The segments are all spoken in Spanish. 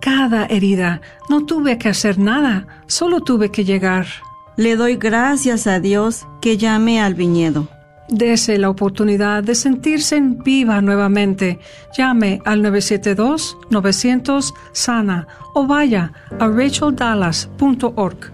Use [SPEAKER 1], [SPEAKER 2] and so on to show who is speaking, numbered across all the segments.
[SPEAKER 1] cada herida. No tuve que hacer nada, solo tuve que llegar.
[SPEAKER 2] Le doy gracias a Dios que llame al viñedo.
[SPEAKER 1] Dese la oportunidad de sentirse en viva nuevamente. Llame al 972-900 o vaya a racheldallas.org.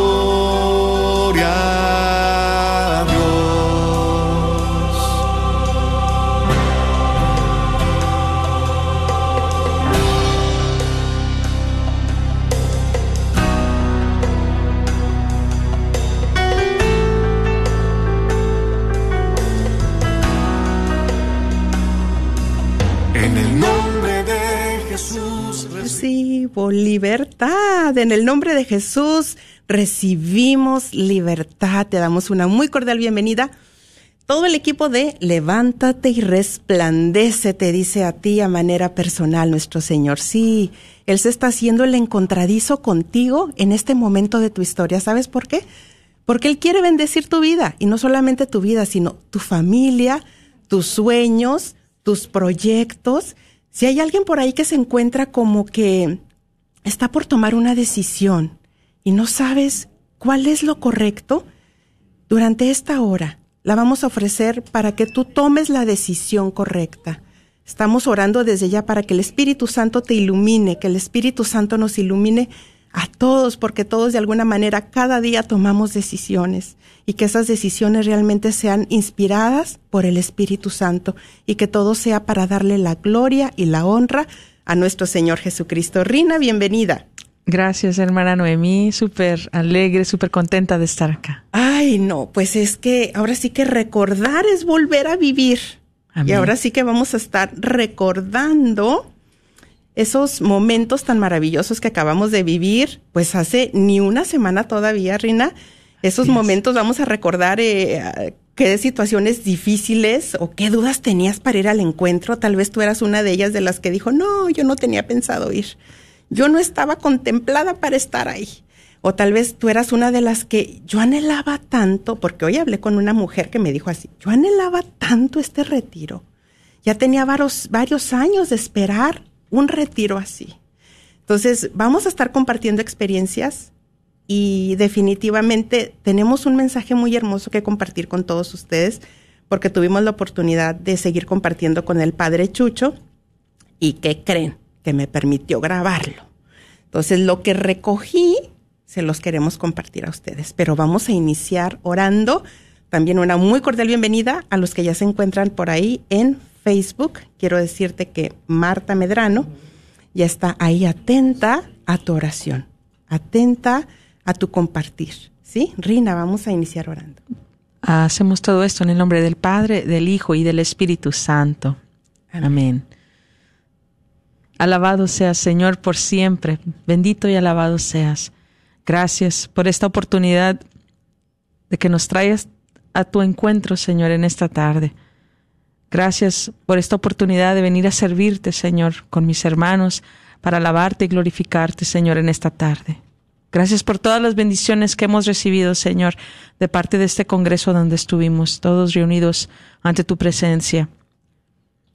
[SPEAKER 3] Libertad. En el nombre de Jesús recibimos libertad. Te damos una muy cordial bienvenida. Todo el equipo de Levántate y resplandece te dice a ti a manera personal nuestro Señor. Sí, Él se está haciendo el encontradizo contigo en este momento de tu historia. ¿Sabes por qué? Porque Él quiere bendecir tu vida y no solamente tu vida, sino tu familia, tus sueños, tus proyectos. Si hay alguien por ahí que se encuentra como que está por tomar una decisión y no sabes cuál es lo correcto, durante esta hora la vamos a ofrecer para que tú tomes la decisión correcta. Estamos orando desde ya para que el Espíritu Santo te ilumine, que el Espíritu Santo nos ilumine a todos, porque todos de alguna manera cada día tomamos decisiones y que esas decisiones realmente sean inspiradas por el Espíritu Santo y que todo sea para darle la gloria y la honra a nuestro Señor Jesucristo. Rina, bienvenida.
[SPEAKER 4] Gracias, hermana Noemí. Súper alegre, súper contenta de estar acá.
[SPEAKER 3] Ay, no, pues es que ahora sí que recordar es volver a vivir. Y ahora sí que vamos a estar recordando esos momentos tan maravillosos que acabamos de vivir, pues hace ni una semana todavía, Rina. Esos momentos vamos a recordar eh, qué situaciones difíciles o qué dudas tenías para ir al encuentro. Tal vez tú eras una de ellas de las que dijo, no, yo no tenía pensado ir. Yo no estaba contemplada para estar ahí. O tal vez tú eras una de las que yo anhelaba tanto, porque hoy hablé con una mujer que me dijo así, yo anhelaba tanto este retiro. Ya tenía varios, varios años de esperar un retiro así. Entonces, vamos a estar compartiendo experiencias, y definitivamente tenemos un mensaje muy hermoso que compartir con todos ustedes porque tuvimos la oportunidad de seguir compartiendo con el padre Chucho y que creen que me permitió grabarlo. Entonces lo que recogí se los queremos compartir a ustedes, pero vamos a iniciar orando. También una muy cordial bienvenida a los que ya se encuentran por ahí en Facebook. Quiero decirte que Marta Medrano ya está ahí atenta a tu oración, atenta a tu compartir. ¿Sí? Rina, vamos a iniciar orando.
[SPEAKER 4] Hacemos todo esto en el nombre del Padre, del Hijo y del Espíritu Santo. Amén. Alabado seas, Señor, por siempre. Bendito y alabado seas. Gracias por esta oportunidad de que nos traigas a tu encuentro, Señor, en esta tarde. Gracias por esta oportunidad de venir a servirte, Señor, con mis hermanos, para alabarte y glorificarte, Señor, en esta tarde. Gracias por todas las bendiciones que hemos recibido, Señor, de parte de este Congreso donde estuvimos, todos reunidos ante tu presencia.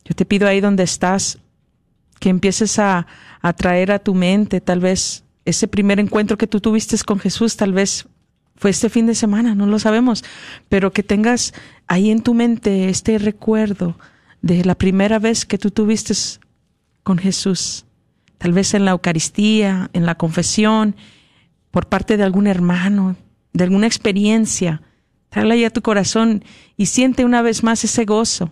[SPEAKER 4] Yo te pido ahí donde estás, que empieces a, a traer a tu mente tal vez ese primer encuentro que tú tuviste con Jesús, tal vez fue este fin de semana, no lo sabemos, pero que tengas ahí en tu mente este recuerdo de la primera vez que tú tuviste con Jesús, tal vez en la Eucaristía, en la confesión, por parte de algún hermano, de alguna experiencia. Tráela ahí a tu corazón y siente una vez más ese gozo.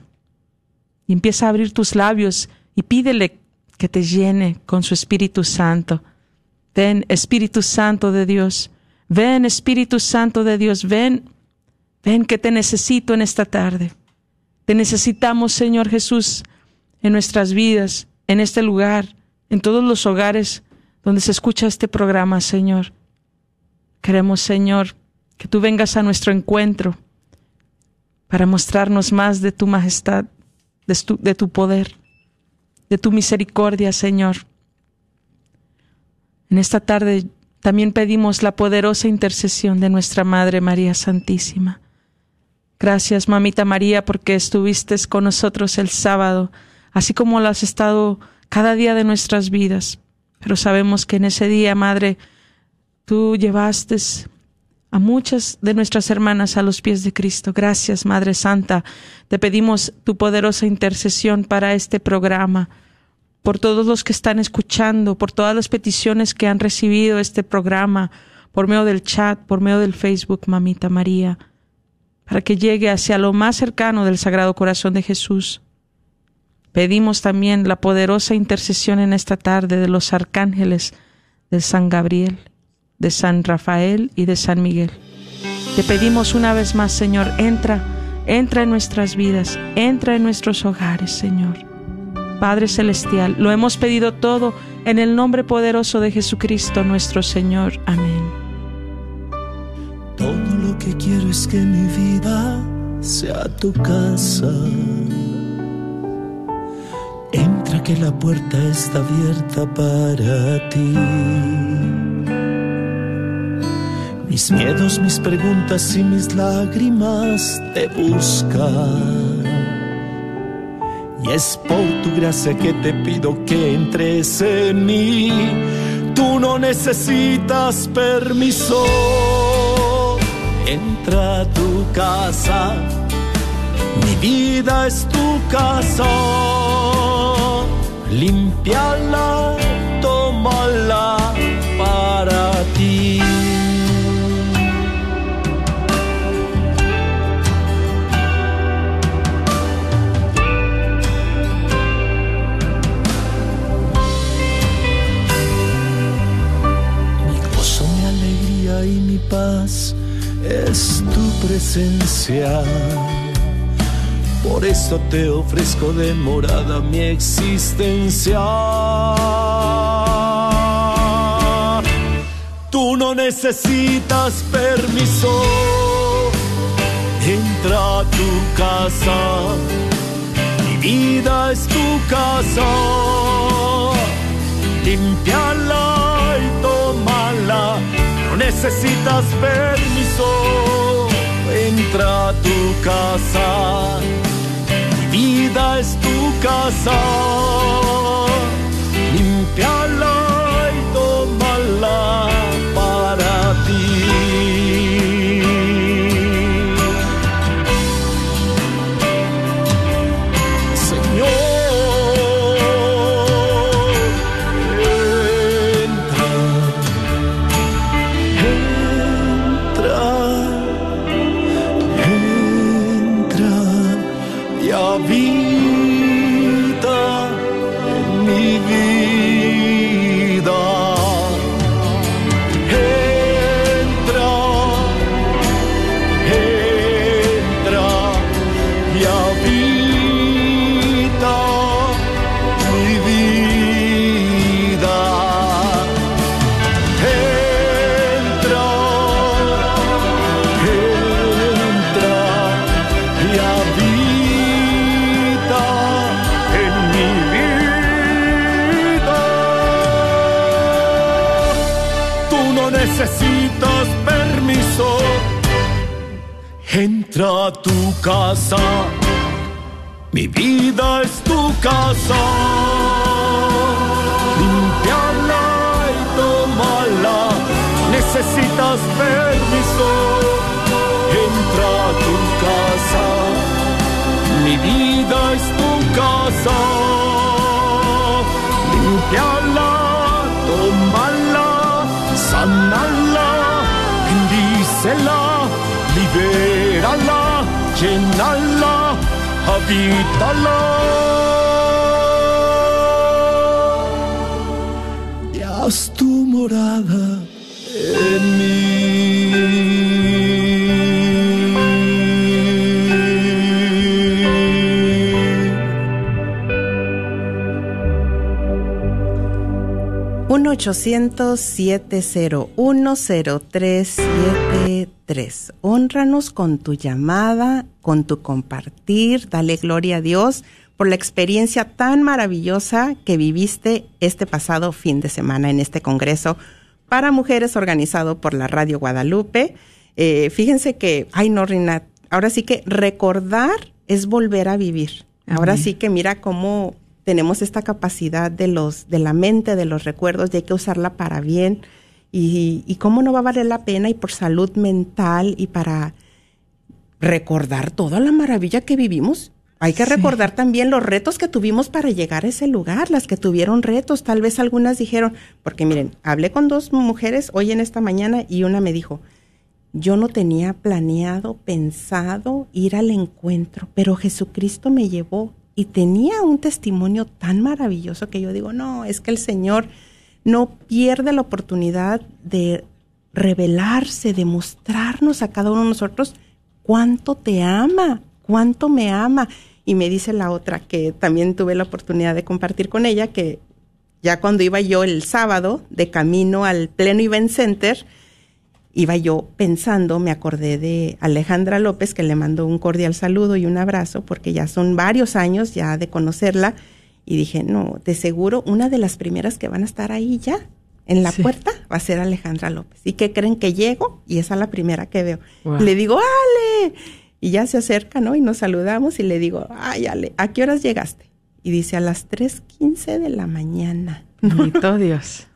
[SPEAKER 4] Y empieza a abrir tus labios y pídele que te llene con su Espíritu Santo. Ven, Espíritu Santo de Dios. Ven, Espíritu Santo de Dios. Ven, ven que te necesito en esta tarde. Te necesitamos, Señor Jesús, en nuestras vidas, en este lugar, en todos los hogares donde se escucha este programa, Señor. Queremos, Señor, que tú vengas a nuestro encuentro para mostrarnos más de tu majestad, de tu, de tu poder, de tu misericordia, Señor. En esta tarde también pedimos la poderosa intercesión de nuestra Madre María Santísima. Gracias, Mamita María, porque estuviste con nosotros el sábado, así como lo has estado cada día de nuestras vidas. Pero sabemos que en ese día, Madre, tú llevaste a muchas de nuestras hermanas a los pies de Cristo. Gracias, Madre Santa. Te pedimos tu poderosa intercesión para este programa por todos los que están escuchando, por todas las peticiones que han recibido este programa, por medio del chat, por medio del Facebook, Mamita María, para que llegue hacia lo más cercano del Sagrado Corazón de Jesús. Pedimos también la poderosa intercesión en esta tarde de los arcángeles de San Gabriel, de San Rafael y de San Miguel. Te pedimos una vez más, Señor, entra, entra en nuestras vidas, entra en nuestros hogares, Señor Padre Celestial, lo hemos pedido todo en el nombre poderoso de Jesucristo nuestro Señor. Amén.
[SPEAKER 5] Todo lo que quiero es que mi vida sea tu casa. Entra que la puerta está abierta para ti. Mis miedos, mis preguntas y mis lágrimas te buscan y es por tu gracia que te pido que entres en mí. Tú no necesitas permiso. Entra a tu casa. Mi vida es tu casa. Limpiala, presencia. Por eso te ofrezco de morada mi existencia. Tú no necesitas permiso. Entra a tu casa. Mi vida es tu casa. Limpiala y tómala no necesitas permiso, entra a tu casa. Mi vida es tu casa. Limpiala y tómala necesitas permiso. Entra a tu casa, mi vida es tu casa. Limpiala y tómala, necesitas permiso. Entra a tu casa, mi vida es tu casa. Limpiala, sanala, bendícela, libérala, llenala, habítala. Y haz tu morada en mí.
[SPEAKER 3] 1-800-701-0373. Honranos con tu llamada, con tu compartir. Dale gloria a Dios por la experiencia tan maravillosa que viviste este pasado fin de semana en este Congreso para Mujeres organizado por la Radio Guadalupe. Eh, fíjense que, ay no, Rina, ahora sí que recordar es volver a vivir. Ahora
[SPEAKER 4] Amén.
[SPEAKER 3] sí que mira cómo tenemos esta capacidad de los, de la mente, de los recuerdos, y hay que usarla para bien. Y, y cómo no va a valer la pena y por salud mental y para recordar toda la maravilla que vivimos. Hay que
[SPEAKER 4] Sí.
[SPEAKER 3] recordar también los retos que tuvimos para llegar a ese lugar, las que tuvieron retos, tal vez algunas dijeron, porque miren, hablé con dos mujeres hoy en esta mañana y una me dijo, yo no tenía planeado, pensado ir al encuentro, pero Jesucristo me llevó y tenía un testimonio tan maravilloso que yo digo, no, es que el Señor no pierde la oportunidad de revelarse, de mostrarnos a cada uno de nosotros cuánto te ama, cuánto me ama. Y me dice la otra que también tuve la oportunidad de compartir con ella que ya cuando iba yo el sábado de camino al Pleno Event Center, iba yo pensando, me acordé de Alejandra López, que le mando un cordial saludo y un abrazo, porque ya son varios años ya de conocerla, y dije, no, de seguro una de las primeras que van a estar ahí ya, en la
[SPEAKER 4] Sí.
[SPEAKER 3] puerta, va a ser Alejandra López. ¿Y qué creen que llego? Y esa es la primera que veo.
[SPEAKER 4] Wow.
[SPEAKER 3] Le digo, Ale, y ya se acerca, ¿no? Y nos saludamos y le digo, ay, Ale, ¿a qué horas llegaste? Y dice, a las 3.15 de la mañana.
[SPEAKER 4] Bendito Dios.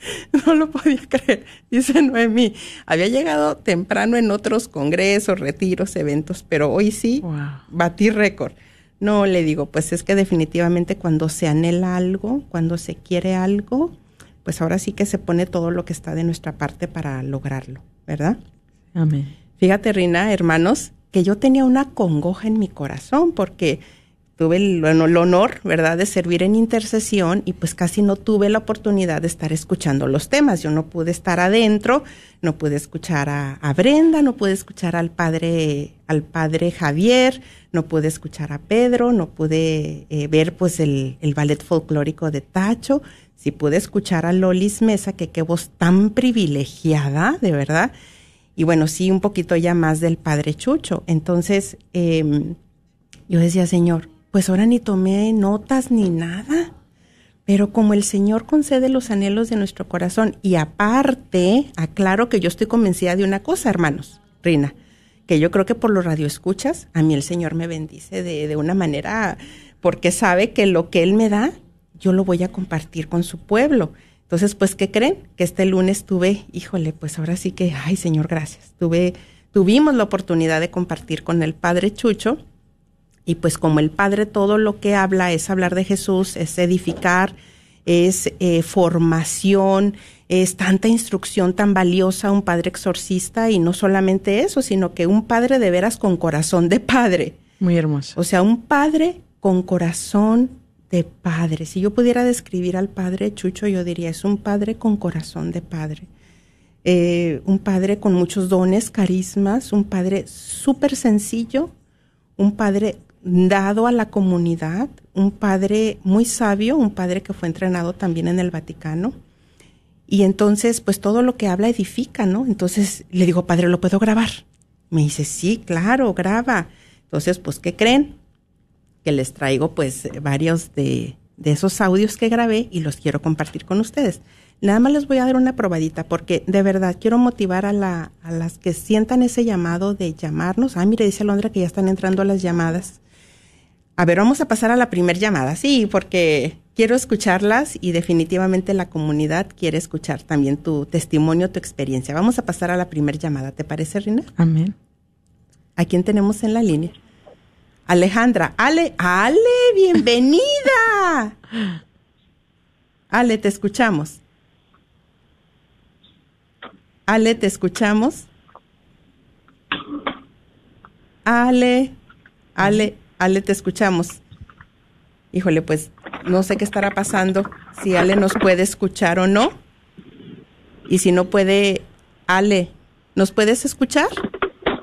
[SPEAKER 3] no lo podía creer. Dice Noemí, había llegado temprano en otros congresos, retiros, eventos, pero hoy sí
[SPEAKER 4] Wow.
[SPEAKER 3] batí récord. No, le digo, pues es que definitivamente cuando se anhela algo, cuando se quiere algo, pues ahora sí que se pone todo lo que está de nuestra parte para lograrlo, ¿verdad?
[SPEAKER 4] Amén.
[SPEAKER 3] Fíjate, Rina, hermanos, que yo tenía una congoja en mi corazón porque tuve el, el honor, ¿verdad?, de servir en intercesión y pues casi no tuve la oportunidad de estar escuchando los temas. Yo no pude estar adentro, no pude escuchar a, Brenda, no pude escuchar al padre, al padre Javier, no pude escuchar a Pedro, no pude eh, ver pues el, ballet folclórico de Tacho. Sí pude escuchar a Lolis Mesa, que qué voz tan privilegiada, de verdad y bueno, sí, un poquito ya más del padre Chucho. Entonces, eh, yo decía, Señor, pues ahora ni tomé notas ni nada, pero como el Señor concede los anhelos de nuestro corazón, y aparte, aclaro que yo estoy convencida de una cosa, hermanos, Rina, que yo creo que por los radioescuchas, a mí el Señor me bendice de, de una manera, porque sabe que lo que Él me da, yo lo voy a compartir con su pueblo. Entonces, pues, ¿qué creen? Que este lunes tuve, híjole, pues ahora sí que, ay, Señor, gracias. Tuve, tuvimos la oportunidad de compartir con el Padre Chucho. Y pues como el Padre todo lo que habla es hablar de Jesús, es edificar, es eh, formación, es tanta instrucción tan valiosa, un Padre exorcista y no solamente eso, sino que un Padre de veras con corazón de Padre.
[SPEAKER 4] Muy hermoso.
[SPEAKER 3] O sea, un Padre con corazón de Padre. Si yo pudiera describir al Padre Chucho, yo diría, es un Padre con corazón de Padre. Eh, un Padre con muchos dones, carismas, un Padre súper sencillo, un Padre dado a la comunidad, un Padre muy sabio, un Padre que fue entrenado también en el Vaticano. Y entonces, pues todo lo que habla edifica, ¿no? Entonces le digo, Padre, ¿lo puedo grabar? Me dice, sí, claro, graba. Entonces, pues, ¿qué creen? Que les traigo, pues, varios de, de esos audios que grabé y los quiero compartir con ustedes. Nada más les voy a dar una probadita porque de verdad quiero motivar a, la, a las que sientan ese llamado de llamarnos. Ah, mire, dice Alondra que ya están entrando las llamadas. A ver, vamos a pasar a la primer llamada, sí, porque quiero escucharlas y definitivamente la comunidad quiere escuchar también tu testimonio, tu experiencia. Vamos a pasar a la primer llamada, ¿te parece, Rina?
[SPEAKER 4] Amén.
[SPEAKER 3] ¿A quién tenemos en la línea? Alejandra. Ale, Ale, bienvenida. Ale, te escuchamos. Ale, te escuchamos. Ale, Ale, Ale, te escuchamos. Híjole, pues no sé qué estará pasando, si Ale nos puede escuchar o no. Y si no puede, Ale, ¿nos puedes escuchar?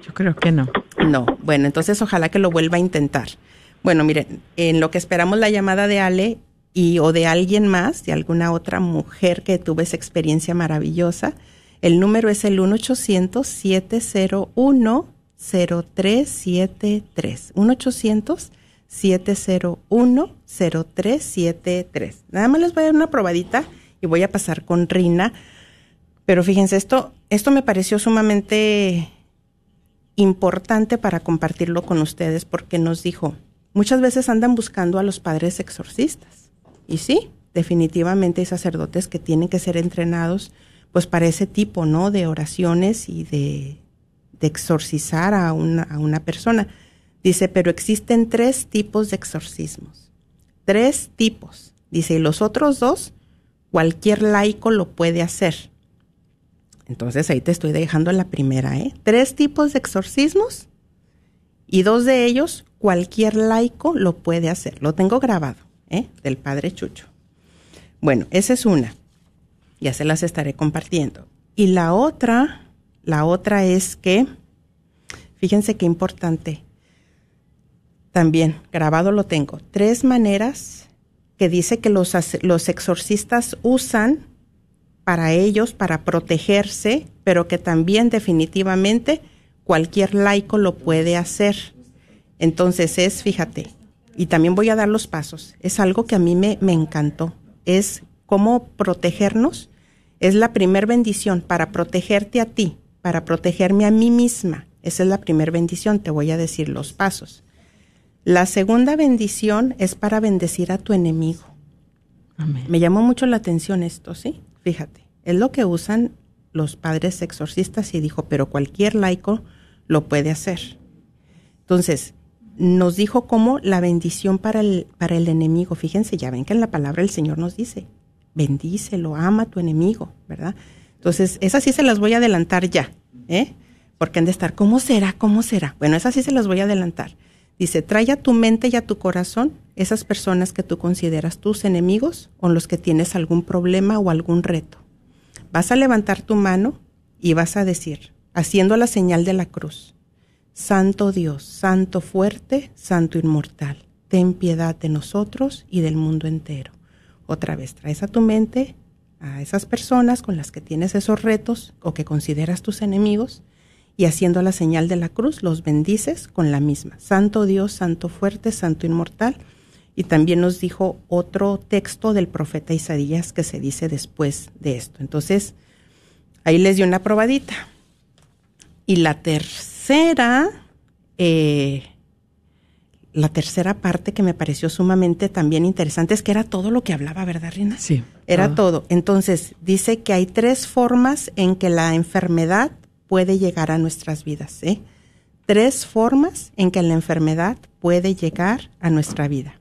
[SPEAKER 4] Yo creo que no.
[SPEAKER 3] No, bueno, entonces ojalá que lo vuelva a intentar. Bueno, miren, en lo que esperamos la llamada de Ale y o de alguien más, de alguna otra mujer que tuvo esa experiencia maravillosa, el número es el 1-800-701-0373. 1-800-701-0373. Nada más les voy a dar una probadita y voy a pasar con Rina. Pero fíjense, esto, esto me pareció sumamente importante para compartirlo con ustedes porque nos dijo, muchas veces andan buscando a los padres exorcistas. Y sí, definitivamente hay sacerdotes que tienen que ser entrenados pues para ese tipo, ¿no? De oraciones y de, de exorcizar a una, a una persona. Dice, pero existen tres tipos de exorcismos. Tres tipos. Dice, y los otros dos, cualquier laico lo puede hacer. Entonces ahí te estoy dejando la primera, ¿eh? Tres tipos de exorcismos y dos de ellos cualquier laico lo puede hacer. Lo tengo grabado, ¿eh? Del padre Chucho. Bueno, esa es una. Ya se las estaré compartiendo. Y la otra, la otra es que, fíjense qué importante. También grabado lo tengo. Tres maneras que dice que los, los exorcistas usan para ellos, para protegerse, pero que también definitivamente cualquier laico lo puede hacer. Entonces es, fíjate, y también voy a dar los pasos, es algo que a mí me, me encantó, es cómo protegernos, es la primer bendición para protegerte a ti, para protegerme a mí misma, esa es la primer bendición, te voy a decir los pasos. La segunda bendición es para bendecir a tu enemigo.
[SPEAKER 4] Amén.
[SPEAKER 3] Me llamó mucho la atención esto, ¿sí? Fíjate, es lo que usan los padres exorcistas y dijo, pero cualquier laico lo puede hacer. Entonces, nos dijo cómo la bendición para el, para el enemigo, fíjense, ya ven que en la palabra el Señor nos dice, bendícelo, ama a tu enemigo, ¿verdad? Entonces, esas sí se las voy a adelantar ya, ¿eh? Porque han de estar, ¿cómo será? ¿Cómo será? Bueno, esas sí se las voy a adelantar. Dice, trae a tu mente y a tu corazón esas personas que tú consideras tus enemigos o los que tienes algún problema o algún reto. Vas a levantar tu mano y vas a decir, haciendo la señal de la cruz, Santo Dios, Santo fuerte, Santo inmortal, ten piedad de nosotros y del mundo entero. Otra vez, traes a tu mente a esas personas con las que tienes esos retos o que consideras tus enemigos y haciendo la señal de la cruz los bendices con la misma. Santo Dios, Santo fuerte, Santo inmortal. Y también nos dijo otro texto del profeta Isaías que se dice después de esto. Entonces, ahí les dio una probadita. Y la tercera, eh, la tercera parte que me pareció sumamente también interesante es que era todo lo que hablaba, ¿verdad, Rina?
[SPEAKER 4] Sí.
[SPEAKER 3] Era todo. Entonces, dice que hay tres formas en que la enfermedad puede llegar a nuestras vidas. ¿eh? Tres formas en que la enfermedad puede llegar a nuestra vida.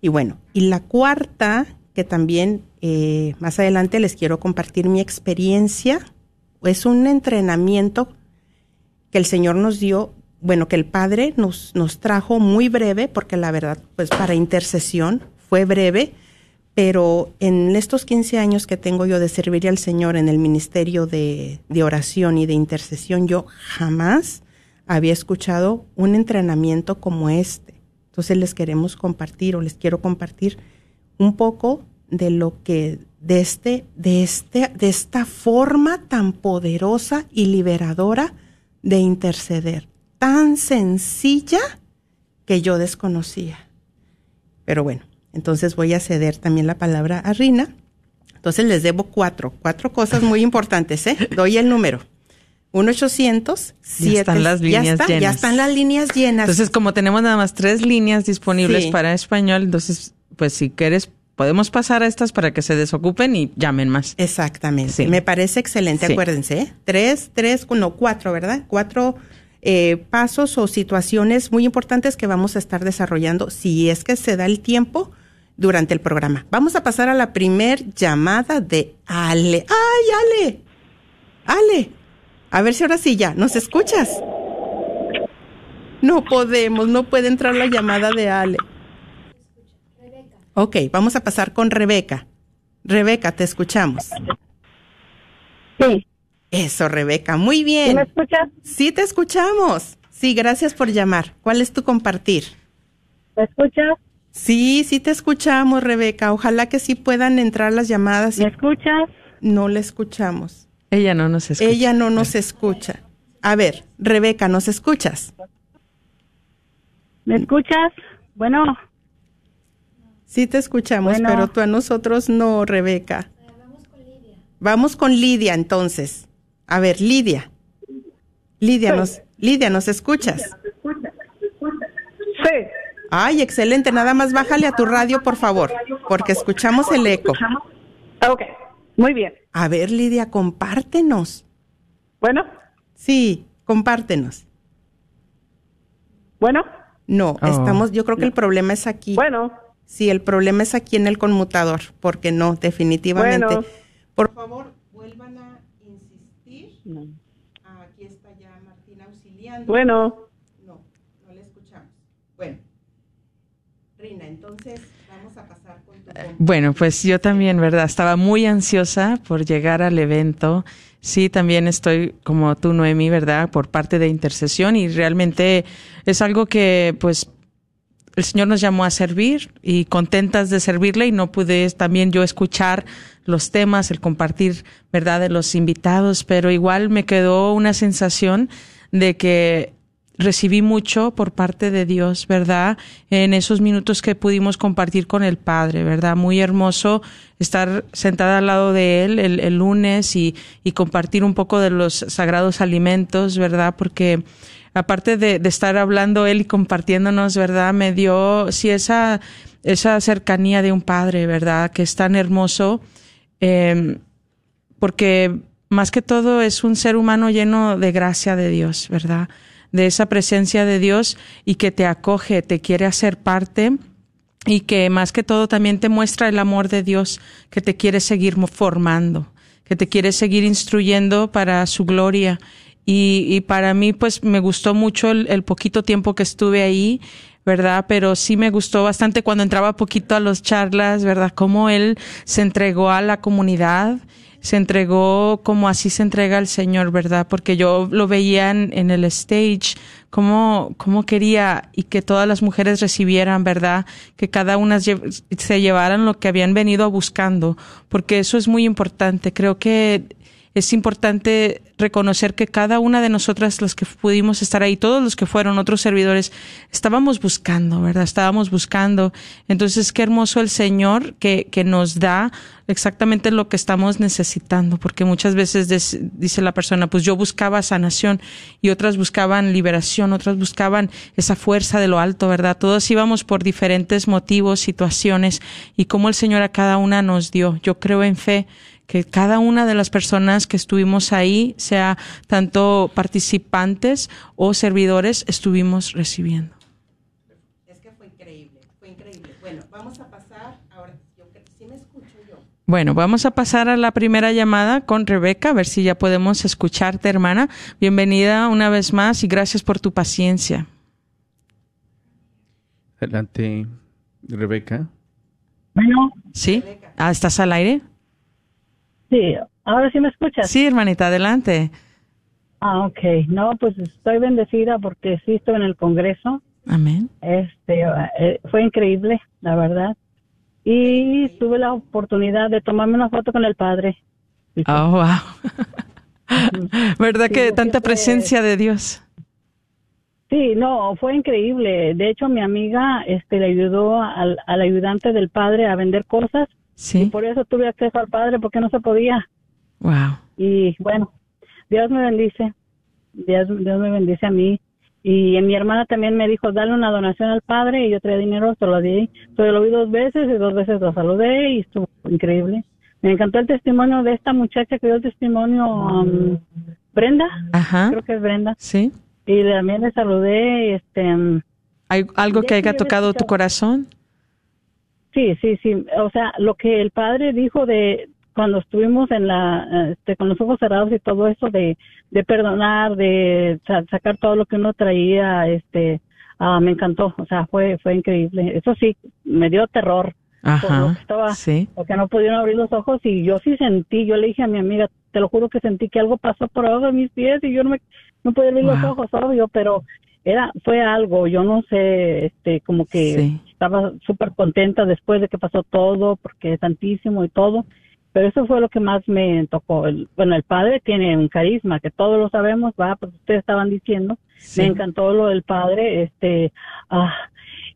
[SPEAKER 3] Y bueno, y la cuarta, que también eh, más adelante les quiero compartir mi experiencia, es un entrenamiento que el Señor nos dio, bueno, que el Padre nos, nos trajo muy breve, porque la verdad, pues para intercesión fue breve, pero en estos 15 años que tengo yo de servir al Señor en el ministerio de, de, oración y de intercesión, yo jamás había escuchado un entrenamiento como este. Entonces les queremos compartir o les quiero compartir un poco de lo que de este de este de esta forma tan poderosa y liberadora de interceder, tan sencilla que yo desconocía. Pero bueno, entonces voy a ceder también la palabra a Rina. Entonces les debo cuatro, cuatro cosas muy importantes, ¿eh? Doy el número. 1 800
[SPEAKER 4] Ya están las líneas
[SPEAKER 3] ya está,
[SPEAKER 4] llenas.
[SPEAKER 3] Ya están las líneas llenas.
[SPEAKER 4] Entonces, como tenemos nada más tres líneas disponibles
[SPEAKER 3] Sí.
[SPEAKER 4] para español, entonces, pues si quieres, podemos pasar a estas para que se desocupen y llamen más.
[SPEAKER 3] Exactamente.
[SPEAKER 4] Sí.
[SPEAKER 3] Me parece excelente,
[SPEAKER 4] Sí.
[SPEAKER 3] acuérdense. ¿eh? Tres, tres, no, cuatro, ¿verdad? Cuatro eh, pasos o situaciones muy importantes que vamos a estar desarrollando si es que se da el tiempo durante el programa. Vamos a pasar a la primer llamada de Ale. ¡Ay, Ale! Ale, a ver si ahora sí ya, ¿nos escuchas? No podemos, no puede entrar la llamada de Ale. Ok, vamos a pasar con Rebeca. Rebeca, te escuchamos.
[SPEAKER 6] Sí.
[SPEAKER 3] Eso, Rebeca, muy
[SPEAKER 6] ¿Sí
[SPEAKER 3] bien.
[SPEAKER 6] me escuchas?
[SPEAKER 3] Sí, te escuchamos. Sí, gracias por llamar. ¿Cuál es tu compartir?
[SPEAKER 6] ¿Me escuchas?
[SPEAKER 3] Sí, sí te escuchamos, Rebeca. Ojalá que sí puedan entrar las llamadas.
[SPEAKER 6] ¿Me escuchas?
[SPEAKER 3] No la escuchamos.
[SPEAKER 4] Ella no nos escucha.
[SPEAKER 3] Ella no nos escucha. A ver, Rebeca, ¿nos escuchas?
[SPEAKER 6] ¿Me escuchas? Bueno,
[SPEAKER 3] Sí te escuchamos,
[SPEAKER 6] Bueno.
[SPEAKER 3] pero tú a nosotros no, Rebeca. Vamos con Lidia entonces. A ver, Lidia. Lidia, nos, Lidia, ¿nos escuchas?
[SPEAKER 6] sí.
[SPEAKER 3] Ay, excelente. Nada más bájale a tu radio, por favor, porque escuchamos el eco.
[SPEAKER 6] Ok, muy bien.
[SPEAKER 3] A ver, Lidia, compártenos.
[SPEAKER 6] Bueno,
[SPEAKER 3] Sí, compártenos.
[SPEAKER 6] bueno,
[SPEAKER 3] No,
[SPEAKER 4] Oh.
[SPEAKER 3] estamos, yo creo que el problema es aquí.
[SPEAKER 6] bueno.
[SPEAKER 3] Sí, el problema es aquí en el conmutador, porque no, definitivamente.
[SPEAKER 6] Bueno.
[SPEAKER 3] Por favor, vuelvan a insistir. Aquí está ya Martina auxiliando.
[SPEAKER 6] Bueno,
[SPEAKER 3] No, no le escuchamos. Bueno. Rina, entonces vamos a pasar con tu
[SPEAKER 4] Bueno, pues yo también, ¿verdad? Estaba muy ansiosa por llegar al evento. Sí, también estoy como tú, Noemi, ¿verdad? Por parte de intercesión y realmente es algo que, pues, el Señor nos llamó a servir y contentas de servirle y no pude también yo escuchar los temas, el compartir, ¿verdad?, de los invitados, pero igual me quedó una sensación de que recibí mucho por parte de Dios, ¿verdad? En esos minutos que pudimos compartir con el Padre, ¿verdad? Muy hermoso estar sentada al lado de Él el, lunes y, y compartir un poco de los sagrados alimentos, ¿verdad? Porque aparte de, de estar hablando Él y compartiéndonos, ¿verdad? Me dio, sí, esa, esa cercanía de un Padre, ¿verdad? Que es tan hermoso. Eh, porque más que todo es un ser humano lleno de gracia de Dios, ¿verdad? De esa presencia de Dios y que te acoge, te quiere hacer parte y que más que todo también te muestra el amor de Dios, que te quiere seguir formando, que te quiere seguir instruyendo para su gloria. Y, y para mí, pues me gustó mucho el poquito tiempo que estuve ahí, ¿verdad? Pero sí me gustó bastante cuando entraba poquito a los charlas, ¿verdad? Cómo él se entregó a la comunidad, se entregó como así se entrega el Señor, ¿verdad? Porque yo lo veía en, en el stage, cómo, cómo quería y que todas las mujeres recibieran, ¿verdad? Que cada una se llevaran lo que habían venido buscando, porque eso es muy importante. Creo que es importante reconocer que cada una de nosotras, los que pudimos estar ahí, todos los que fueron otros servidores, estábamos buscando, ¿verdad? Estábamos buscando. Entonces, qué hermoso el Señor que, que nos da exactamente lo que estamos necesitando, porque muchas veces dice la persona, pues yo buscaba sanación y otras buscaban liberación, otras buscaban esa fuerza de lo alto, ¿verdad? Todos íbamos por diferentes motivos, situaciones y cómo el Señor a cada una nos dio. Yo creo en fe que cada una de las personas que estuvimos ahí, sea tanto participantes o servidores, estuvimos recibiendo.
[SPEAKER 3] Es que fue increíble, fue increíble. Bueno, vamos a pasar ahora. Yo creo que sí me escucho yo.
[SPEAKER 4] Bueno, vamos a pasar a la primera llamada con Rebeca, a ver si ya podemos escucharte, hermana. Bienvenida una vez más y gracias por tu paciencia.
[SPEAKER 7] Adelante, Rebeca.
[SPEAKER 6] bueno,
[SPEAKER 4] ¿Sí? Ah, ¿Estás al aire?
[SPEAKER 6] Sí, ahora sí me escuchas.
[SPEAKER 4] Sí, hermanita, adelante.
[SPEAKER 6] Ah, ok. No, pues estoy bendecida porque sí estoy en el Congreso.
[SPEAKER 4] Amén.
[SPEAKER 6] Este, eh, fue increíble, la verdad. Y tuve la oportunidad de tomarme una foto con el padre.
[SPEAKER 4] Oh, wow. ¿Verdad que tanta presencia de Dios?
[SPEAKER 6] Sí, no, fue increíble. De hecho, mi amiga este, le ayudó al, al ayudante del padre a vender cosas
[SPEAKER 4] Sí.
[SPEAKER 6] Y por eso tuve acceso al Padre, porque no se podía.
[SPEAKER 4] Wow.
[SPEAKER 6] Y bueno, Dios me bendice. Dios, Dios me bendice a mí. Y mi hermana también me dijo, dale una donación al Padre. Y yo traía dinero, se lo di. Entonces lo vi dos veces y dos veces lo saludé y estuvo increíble. Me encantó el testimonio de esta muchacha que dio el testimonio, um, Brenda.
[SPEAKER 4] Ajá.
[SPEAKER 6] Creo que es Brenda.
[SPEAKER 4] Sí.
[SPEAKER 6] Y también le saludé, este... um,
[SPEAKER 4] ¿Hay algo que haya tocado tu corazón?
[SPEAKER 6] Sí, sí, sí. O sea, lo que el padre dijo de cuando estuvimos en la, este, con los ojos cerrados y todo eso de, de perdonar, de sa- sacar todo lo que uno traía, este, ah, me encantó. O sea, fue, fue increíble. Eso sí, me dio terror. por lo que
[SPEAKER 4] Ajá.
[SPEAKER 6] estaba,
[SPEAKER 4] Sí.
[SPEAKER 6] porque no pudieron abrir los ojos y yo sí sentí, yo le dije a mi amiga, te lo juro que sentí que algo pasó por abajo de mis pies y yo no me, no podía abrir los ojos, obvio, pero era, fue algo, yo no sé, este, como que
[SPEAKER 4] Sí.
[SPEAKER 6] Estaba súper contenta después de que pasó todo, porque es santísimo y todo, pero eso fue lo que más me tocó. El- bueno, el padre tiene un carisma, que todos lo sabemos, va, pues ustedes estaban diciendo,
[SPEAKER 4] Sí.
[SPEAKER 6] me encantó lo del padre, este, ah,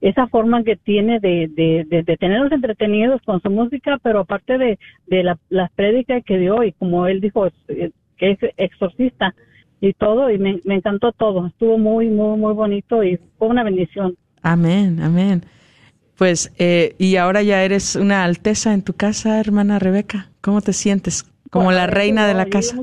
[SPEAKER 6] esa forma que tiene de, de, de, de tenerlos entretenidos con su música, pero aparte de, de la, las prédicas que dio y como él dijo, eh, que es exorcista y todo, y me, me encantó todo, estuvo muy, muy, muy bonito y fue una bendición.
[SPEAKER 4] Amén, amén. Pues, eh, y ahora ya eres una alteza en tu casa, hermana Rebeca. ¿Cómo te sientes? Como la reina de la casa.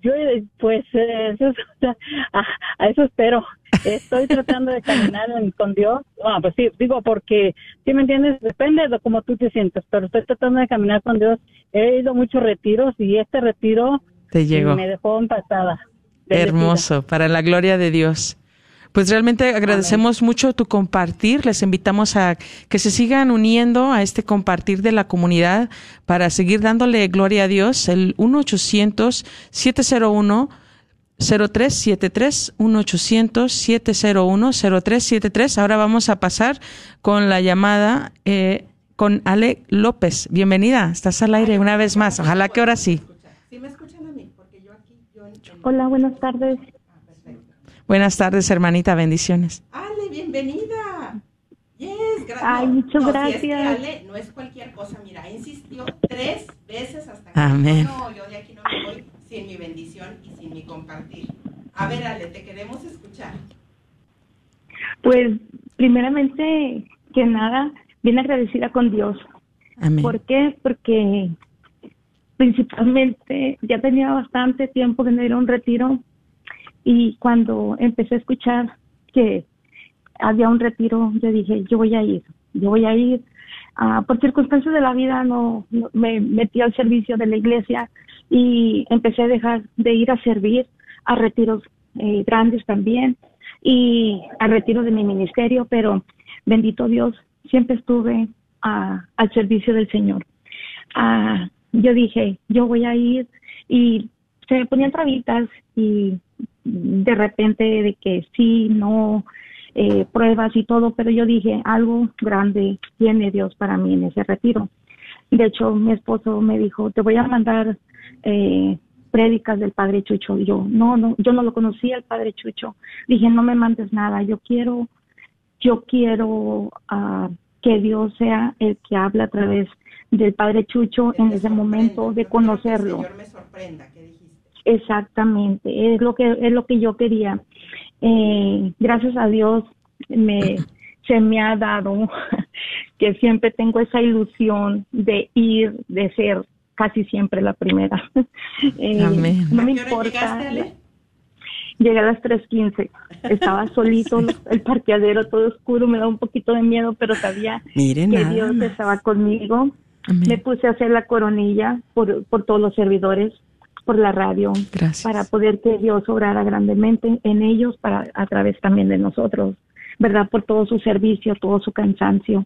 [SPEAKER 6] Yo, eh, pues, eh, eso, es- a, eso espero. Estoy tratando de caminar con Dios. Ah, pues sí, digo, porque, si me entiendes? Depende de cómo tú te sientes, pero estoy tratando de caminar con Dios. He ido a muchos retiros y este retiro
[SPEAKER 4] Te llegó.
[SPEAKER 6] me dejó empatada. Bendecida.
[SPEAKER 4] Hermoso, para la gloria de Dios. Pues realmente agradecemos mucho tu compartir. Les invitamos a que se sigan uniendo a este compartir de la comunidad para seguir dándole gloria a Dios. El 1-800-701-0373, 1-800-701-0373. Ahora vamos a pasar con la llamada eh, con Ale López. Bienvenida, estás al aire una vez más. Ojalá que ahora sí.
[SPEAKER 8] Hola, buenas tardes.
[SPEAKER 4] Buenas tardes, hermanita. Bendiciones.
[SPEAKER 9] Ale, bienvenida. Yes, gra-
[SPEAKER 8] Ay,
[SPEAKER 9] no,
[SPEAKER 8] muchas
[SPEAKER 9] no, si
[SPEAKER 8] gracias.
[SPEAKER 9] es que Ale no es cualquier cosa, mira, insistió tres veces hasta que
[SPEAKER 4] Amén.
[SPEAKER 9] no, yo de aquí no me voy sin mi bendición y sin mi compartir. A ver, Ale, te queremos escuchar.
[SPEAKER 8] Pues, primeramente que nada, bien agradecida con Dios.
[SPEAKER 4] Amén.
[SPEAKER 8] ¿Por qué? Porque principalmente ya tenía bastante tiempo de no ir a un retiro y cuando empecé a escuchar que había un retiro, yo dije, yo voy a ir, yo voy a ir. Ah, por circunstancias de la vida no, me metí al servicio de la iglesia y empecé a dejar de ir a servir a retiros eh, grandes también y a retiro de mi ministerio, pero bendito Dios, siempre estuve ah, al servicio del Señor. Ah, yo dije, yo voy a ir y se me ponían trabitas y de repente de que sí, no, eh, pruebas y todo, pero yo dije, algo grande tiene Dios para mí en ese retiro. De hecho, mi esposo me dijo, te voy a mandar eh, prédicas del Padre Chucho. Y yo, no, no, yo no lo conocía el Padre Chucho. Dije, no me mandes nada, yo quiero, yo quiero ah, que Dios sea el que habla a través del Padre Chucho en ese momento de conocerlo.
[SPEAKER 9] Que el Señor me sorprenda, ¿qué dijiste?
[SPEAKER 8] Exactamente, es lo que es lo que yo quería. Eh, gracias a Dios me se me ha dado que siempre tengo esa ilusión de ir, de ser casi siempre la primera. Eh,
[SPEAKER 4] Amén.
[SPEAKER 8] No me
[SPEAKER 9] ¿A qué hora
[SPEAKER 8] importa. Llegué a las 3.15. Estaba solito, el parqueadero todo oscuro, me da un poquito de miedo, pero sabía
[SPEAKER 2] Miren,
[SPEAKER 8] que Dios
[SPEAKER 2] más.
[SPEAKER 8] estaba conmigo.
[SPEAKER 4] Amén.
[SPEAKER 8] Me puse a hacer la coronilla por, por todos los servidores, por la radio,
[SPEAKER 4] Gracias.
[SPEAKER 8] para poder que Dios obrara grandemente en ellos, para a través también de nosotros, ¿verdad? Por todo su servicio, todo su cansancio.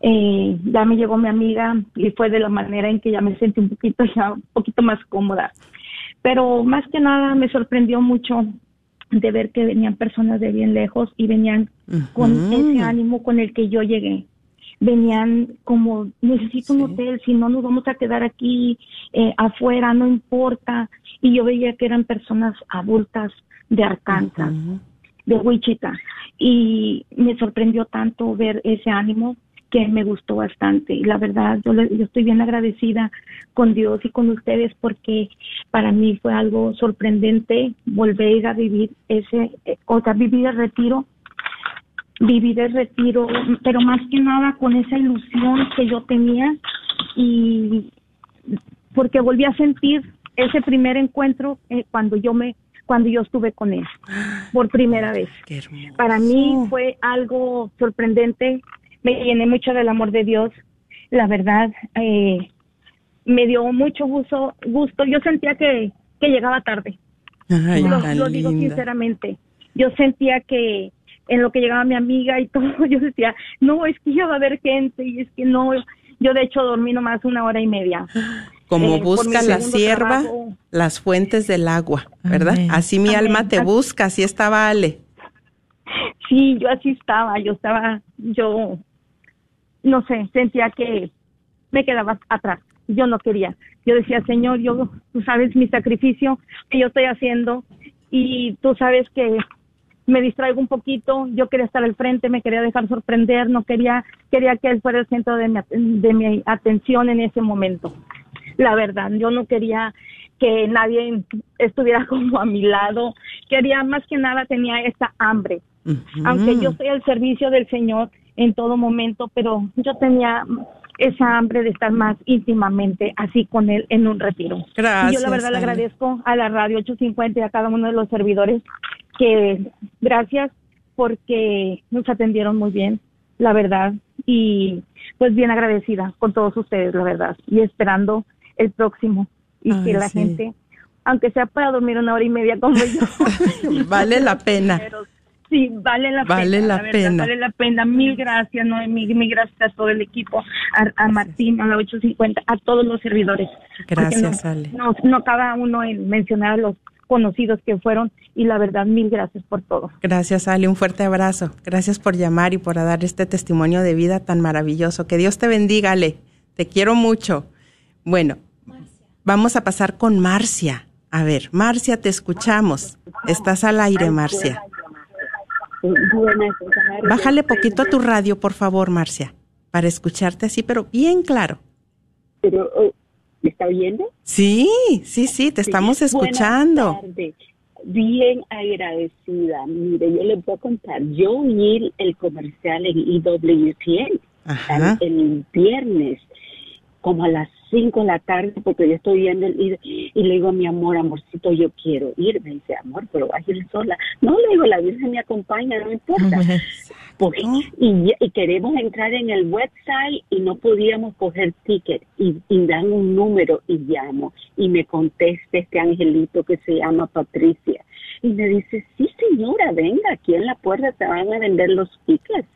[SPEAKER 8] Eh, ya me llegó mi amiga y fue de la manera en que ya me sentí un poquito ya un poquito más cómoda. Pero más que nada me sorprendió mucho de ver que venían personas de bien lejos y venían con ese ánimo con el que yo llegué. Venían como, necesito un hotel, si no nos vamos a quedar aquí eh, afuera, no importa. Y yo veía que eran personas adultas de Arkansas, de Wichita. Y me sorprendió tanto ver ese ánimo que me gustó bastante. Y la verdad, yo, yo estoy bien agradecida con Dios y con ustedes porque para mí fue algo sorprendente volver a vivir ese, eh, o sea, vivir el retiro, vivir el retiro, pero más que nada con esa ilusión que yo tenía y porque volví a sentir ese primer encuentro eh, cuando yo me cuando yo estuve con él por primera vez. Para mí fue algo sorprendente me llené mucho del amor de Dios. La verdad, eh, me dio mucho gusto, gusto. Yo sentía que, que llegaba tarde.
[SPEAKER 3] Ay,
[SPEAKER 8] lo, digo sinceramente. Yo sentía que en lo que llegaba mi amiga y todo, yo decía, no, es que ya va a haber gente y es que no. Yo de hecho dormí nomás una hora y media.
[SPEAKER 3] Como
[SPEAKER 8] Eh,
[SPEAKER 3] busca la sierva
[SPEAKER 8] trabajo.
[SPEAKER 3] las fuentes del agua, ¿verdad?
[SPEAKER 4] Amén.
[SPEAKER 3] Así mi
[SPEAKER 8] Amén.
[SPEAKER 3] alma te
[SPEAKER 8] Así-
[SPEAKER 3] busca, así estaba Ale.
[SPEAKER 8] Sí, yo así estaba, yo estaba, yo, no sé, sentía que me quedaba atrás. Yo no quería. Yo decía, Señor, yo, tú sabes mi sacrificio que yo estoy haciendo y tú sabes que me distraigo un poquito. Yo quería estar al frente, me quería dejar sorprender, no quería, quería que él fuera el centro de mi, de mi atención en ese momento. La verdad, yo no quería que nadie estuviera como a mi lado. Quería más que nada, tenía esa hambre aunque yo estoy al servicio del Señor en todo momento, pero yo tenía esa hambre de estar más íntimamente así con Él en un retiro. y yo
[SPEAKER 3] Gracias,
[SPEAKER 8] la verdad le agradezco a la radio 850 y a cada uno de los servidores que gracias porque nos atendieron muy bien, la verdad, y pues bien agradecida con todos ustedes, la verdad, y esperando el próximo y
[SPEAKER 3] Ay,
[SPEAKER 8] que la
[SPEAKER 3] sí.
[SPEAKER 8] gente, aunque sea para dormir una hora y media como yo,
[SPEAKER 3] Vale la pena.
[SPEAKER 8] pero sí, vale la
[SPEAKER 3] Vale
[SPEAKER 8] pena.
[SPEAKER 3] la
[SPEAKER 8] verdad,
[SPEAKER 3] pena.
[SPEAKER 8] Vale la pena. Mil gracias, Noemí. Mil gracias a todo el equipo, a, a Martín, a la 850, a todos los servidores.
[SPEAKER 3] Gracias,
[SPEAKER 8] no,
[SPEAKER 3] Ale.
[SPEAKER 8] No, no cada uno en mencionar a los conocidos que fueron y la verdad, mil gracias por todo.
[SPEAKER 3] Gracias, Ale. Un fuerte abrazo. Gracias por llamar y por dar este testimonio de vida tan maravilloso. Que Dios te bendiga, Ale. Te quiero mucho. Bueno, vamos a pasar con Marcia. A ver, Marcia, te escuchamos. Estás al aire, Marcia. Bájale poquito a tu radio, por favor, Marcia, para escucharte así, pero bien claro.
[SPEAKER 10] Pero, oh, ¿Me está oyendo?
[SPEAKER 3] Sí, sí, sí, te estamos escuchando.
[SPEAKER 10] Buenas tardes. Bien agradecida. Mire, yo les voy a contar. Yo oí el comercial en el, el viernes, como a las 5 de la tarde, porque yo estoy viendo el y, y le digo a mi amor, amorcito, yo quiero ir. Me dice, amor, pero vas a ir sola. No, le digo, la Virgen me acompaña, no importa. Porque, y, ya- y queremos entrar en el website y no podíamos coger ticket y, y dan un número y llamo y me contesta este angelito que se llama Patricia y me dice, sí señora, venga, aquí en la puerta te van a vender los tickets.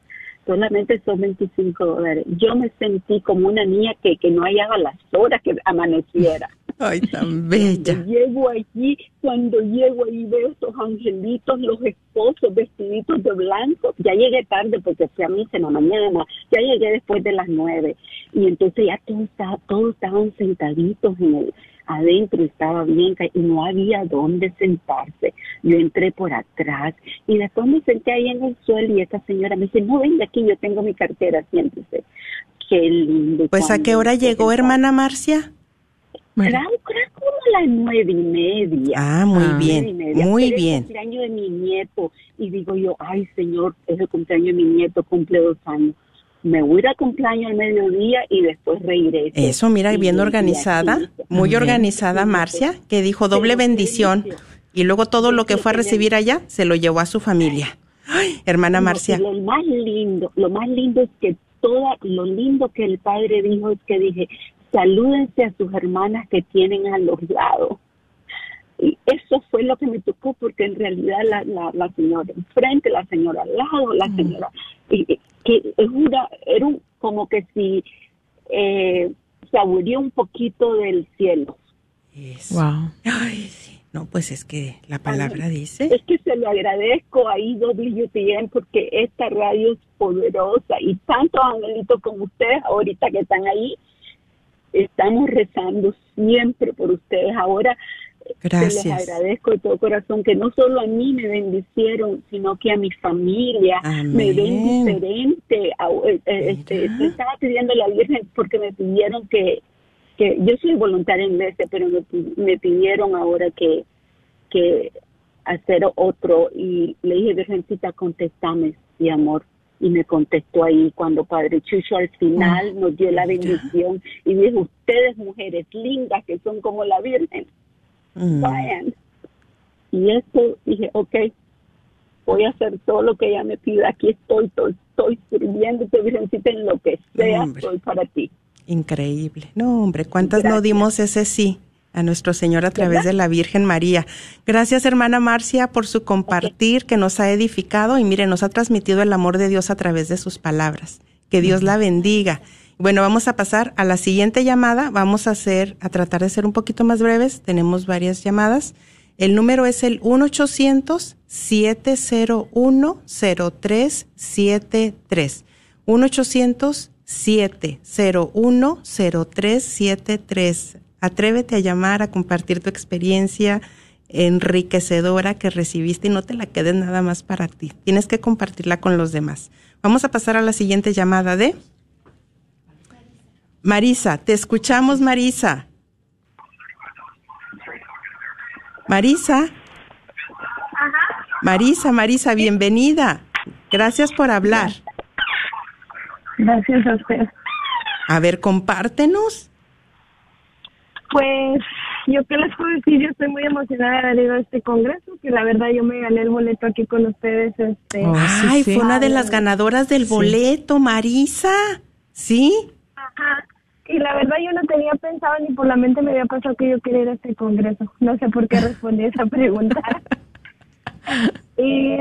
[SPEAKER 10] Solamente son 25 dólares. Yo me sentí como una niña que, que no hallaba las horas que amaneciera.
[SPEAKER 3] Ay, tan
[SPEAKER 10] Cuando
[SPEAKER 3] bella.
[SPEAKER 10] llego allí, cuando llego ahí veo estos angelitos, los esposos vestiditos de blanco. Ya llegué tarde porque fui a misa en la mañana. Ya llegué después de las nueve. Y entonces ya todos, estaba- todos estaban sentaditos en el, adentro, estaba bien y no había dónde sentarse. Yo entré por atrás y después me senté ahí en el suelo y esta señora me dice, no venga aquí, yo tengo mi cartera, siéntese. Qué lindo.
[SPEAKER 3] Pues a qué hora llegó, hermana Marcia?
[SPEAKER 10] Creo, creo como a las nueve y media.
[SPEAKER 3] Ah, muy
[SPEAKER 10] Nueve
[SPEAKER 3] bien,
[SPEAKER 10] media.
[SPEAKER 3] muy
[SPEAKER 10] Era
[SPEAKER 3] bien.
[SPEAKER 10] el cumpleaños de mi nieto. Y digo yo, ay, señor, es el cumpleaños de mi nieto, cumple dos años. Me voy a ir al cumpleaños al mediodía y después regreso.
[SPEAKER 3] Eso, mira,
[SPEAKER 10] Y-
[SPEAKER 3] bien
[SPEAKER 10] y
[SPEAKER 3] organizada, muy organizada Marcia, que dijo doble bendición. Y luego todo lo que fue a recibir allá se lo llevó a su familia. Ay, hermana Marcia.
[SPEAKER 10] y Lo más lindo, lo más lindo es que toda, lo lindo que el padre dijo es que dije, salúdense a sus hermanas que tienen a los lados. Y eso fue lo que me tocó porque en realidad la, la, la señora enfrente, la señora al lado, la señora, y- y- que es una, era un- como que si eh, saboreó un poquito del cielo.
[SPEAKER 4] Wow.
[SPEAKER 3] Ay, sí. No, pues es que la palabra dice.
[SPEAKER 10] Es que se lo agradezco a IWTN porque esta radio es poderosa y tantos angelitos como ustedes ahorita que están ahí, estamos rezando siempre por ustedes. Ahora les agradezco de todo corazón que no solo a mí me bendicieron, sino que a mi familia me ven diferente. Eh, eh, este, estaba pidiendo a la Virgen porque me pidieron que, que yo soy voluntaria en este, pero me, me pidieron ahora que, que hacer otro y le dije, Virgencita, contestame, mi amor. Y me contestó ahí cuando Padre Chucho al final nos dio la bendición y dijo, ustedes mujeres lindas que son como la Virgen, mm. vayan. Y esto dije, ok, voy a hacer todo lo que ella me pida, aquí estoy, estoy, estoy sirviéndote, Virgencita, en lo que sea, estoy para ti.
[SPEAKER 3] Increíble. No, hombre, ¿cuántas no dimos ese sí? a nuestro Señor a través de la Virgen María. Gracias, hermana Marcia, por su compartir que nos ha edificado y mire, nos ha transmitido el amor de Dios a través de sus palabras. Que Dios la bendiga. Bueno, vamos a pasar a la siguiente llamada. Vamos a hacer, a tratar de ser un poquito más breves. Tenemos varias llamadas. El número es el 1-800-701-0373. 1-800-701-0373. Atrévete a llamar, a compartir tu experiencia enriquecedora que recibiste y no te la quedes nada más para ti. Tienes que compartirla con los demás. Vamos a pasar a la siguiente llamada de Marisa. Te escuchamos, Marisa. Marisa. Marisa, Marisa, bienvenida. Gracias por hablar.
[SPEAKER 11] Gracias a usted.
[SPEAKER 3] A ver, compártenos.
[SPEAKER 11] Pues yo qué les puedo decir, yo estoy muy emocionada de haber ido a este congreso, que la verdad yo me gané el boleto aquí con ustedes. Este,
[SPEAKER 3] oh, Ay, fue una de las ganadoras del boleto, Marisa. ¿Sí?
[SPEAKER 11] Ajá. Y la verdad yo no tenía pensado ni por la mente me había pasado que yo quería ir a este congreso. No sé por qué respondí esa pregunta. y,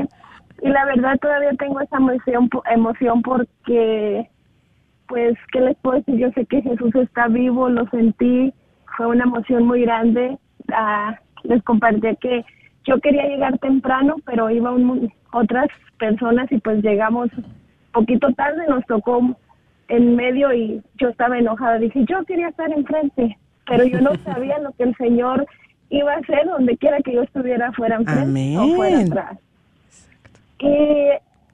[SPEAKER 11] y la verdad todavía tengo esa emoción, emoción porque, pues, ¿qué les puedo decir? Yo sé que Jesús está vivo, lo sentí fue una emoción muy grande. Ah, les compartí que yo quería llegar temprano, pero iba otras personas y pues llegamos poquito tarde, nos tocó en medio y yo estaba enojada. Dije, yo quería estar enfrente, pero yo no sabía lo que el Señor iba a hacer donde quiera que yo estuviera fuera enfrente o fuera atrás. Y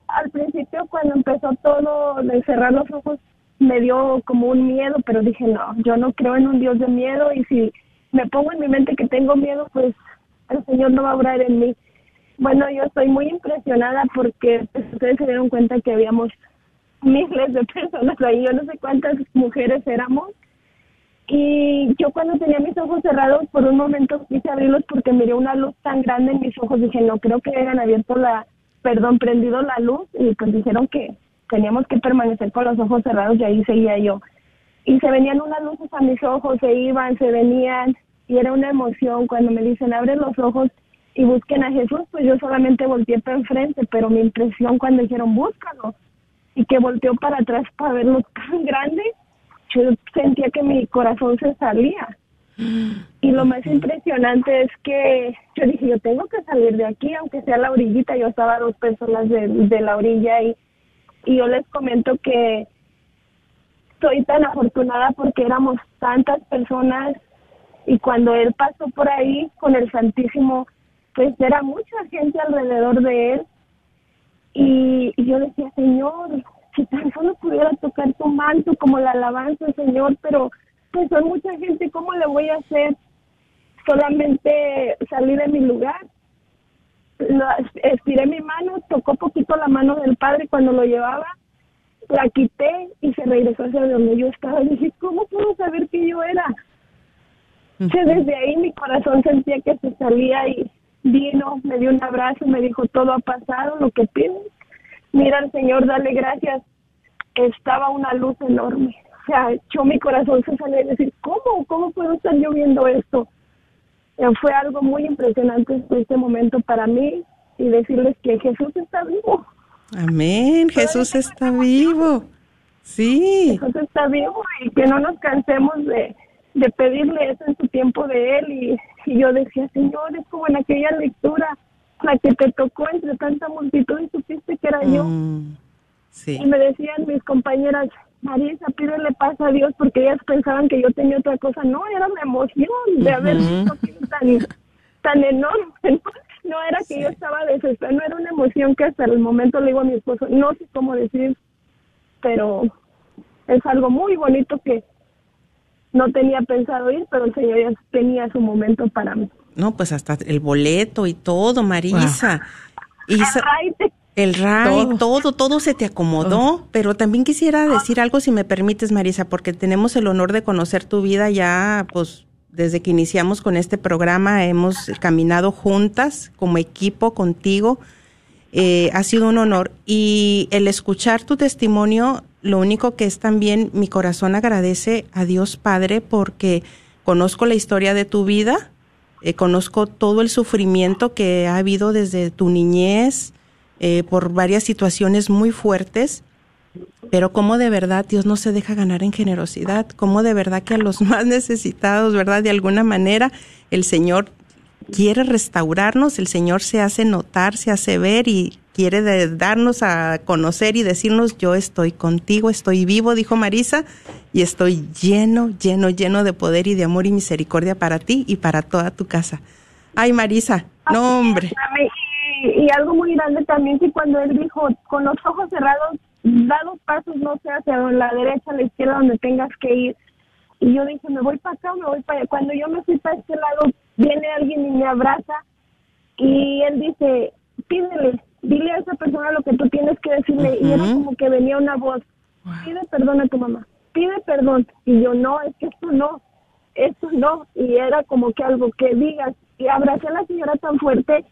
[SPEAKER 11] al principio cuando empezó todo de cerrar los ojos, me dio como un miedo, pero dije, no, yo no creo en un Dios de miedo y si me pongo en mi mente que tengo miedo, pues el Señor no va a obrar en mí. Bueno, yo estoy muy impresionada porque pues, ustedes se dieron cuenta que habíamos miles de personas ahí, yo no sé cuántas mujeres éramos. Y yo cuando tenía mis ojos cerrados, por un momento quise abrirlos porque miré una luz tan grande en mis ojos, dije, no creo que hayan abierto la, perdón, prendido la luz y pues dijeron que teníamos que permanecer con los ojos cerrados y ahí seguía yo. Y se venían unas luces a mis ojos, se iban, se venían. Y era una emoción cuando me dicen abre los ojos y busquen a Jesús, pues yo solamente volteé para enfrente, pero mi impresión cuando dijeron búscalo y que volteó para atrás para verlo tan grande, yo sentía que mi corazón se salía. Y lo más impresionante es que yo dije, yo tengo que salir de aquí, aunque sea la orillita, yo estaba dos personas de, de la orilla y y yo les comento que soy tan afortunada porque éramos tantas personas y cuando él pasó por ahí con el Santísimo, pues era mucha gente alrededor de él y, yo decía, Señor, si tan solo pudiera tocar tu manto como la alabanza, Señor, pero pues son mucha gente, ¿cómo le voy a hacer? Solamente salir de mi lugar estiré mi mano, tocó poquito la mano del padre cuando lo llevaba, la quité y se regresó hacia donde yo estaba. Dije, ¿cómo puedo saber que yo era? que desde ahí mi corazón sentía que se salía y vino, me dio un abrazo, me dijo, todo ha pasado, lo que pides. Mira al Señor, dale gracias. Estaba una luz enorme. O sea, yo mi corazón se salió y decir, ¿cómo? ¿Cómo puedo estar yo viendo esto? Eh, fue algo muy impresionante este momento para mí y decirles que Jesús está vivo.
[SPEAKER 3] Amén, Jesús está vivo. Sí.
[SPEAKER 11] Jesús está vivo y que no nos cansemos de, de pedirle eso en su tiempo de Él. Y, yo decía, Señor, es como en aquella lectura, la que te tocó entre tanta multitud y supiste que era yo. Mm, sí. Y me decían mis compañeras, Marisa, pídele paz a Dios porque ellas pensaban que yo tenía otra cosa. No, era la emoción de haber visto tan tan enorme, ¿no? No era que yo estaba desesperada, no era una emoción que hasta el momento le digo a mi esposo, no sé cómo decir, pero es algo muy bonito que no tenía pensado ir, pero el Señor ya tenía su momento para mí.
[SPEAKER 3] No, pues hasta el boleto y todo, Marisa. Y
[SPEAKER 11] El
[SPEAKER 3] RAI, todo. todo, se te acomodó. Pero también quisiera decir algo, si me permites, Marisa, porque tenemos el honor de conocer tu vida ya, pues, desde que iniciamos con este programa, hemos caminado juntas como equipo contigo. Eh, ha sido un honor. Y el escuchar tu testimonio, lo único que es también mi corazón agradece a Dios Padre porque conozco la historia de tu vida, eh, conozco todo el sufrimiento que ha habido desde tu niñez eh, por varias situaciones muy fuertes, pero cómo de verdad Dios no se deja ganar en generosidad, cómo de verdad que a los más necesitados, ¿verdad? De alguna manera el Señor quiere restaurarnos, el Señor se hace notar, se hace ver y quiere de- darnos a conocer y decirnos, yo estoy contigo, estoy vivo, dijo Marisa, y estoy lleno, lleno, lleno de poder y de amor y misericordia para ti y para toda tu casa. Ay, Marisa, no, hombre.
[SPEAKER 11] Y, y algo muy grande también que cuando él dijo, con los ojos cerrados, da los pasos, no sé, hacia la derecha, la izquierda, donde tengas que ir. Y yo dije, me voy para acá o me voy para allá. Cuando yo me fui para este lado, viene alguien y me abraza y él dice, pídele, dile a esa persona lo que tú tienes que decirle. Y era como que venía una voz, pide perdón a tu mamá, pide perdón. Y yo, no, es que esto no, esto no. Y era como que algo que digas. Y abracé a la señora tan fuerte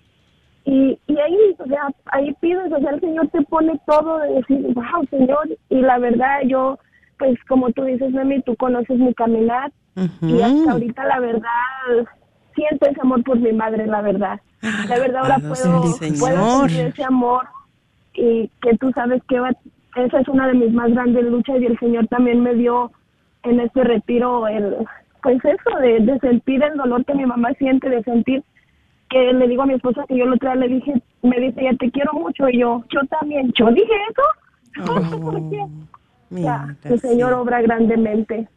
[SPEAKER 11] y, y ahí, o sea, ahí pides, o sea, el Señor te pone todo de decir, wow, Señor, y la verdad yo, pues como tú dices, Memi, tú conoces mi caminar, y hasta ahorita la verdad, siento ese amor por mi madre, la verdad. La verdad ahora puedo,
[SPEAKER 3] sea el
[SPEAKER 11] puedo sentir ese amor, y que tú sabes que va- esa es una de mis más grandes luchas, y el Señor también me dio en este retiro el, pues eso, de, de sentir el dolor que mi mamá siente, de sentir que le digo a mi esposa que yo lo vez le dije, me dice, ya te quiero mucho, y yo, yo también, yo dije eso, no sé por qué. Ya, el Señor obra grandemente.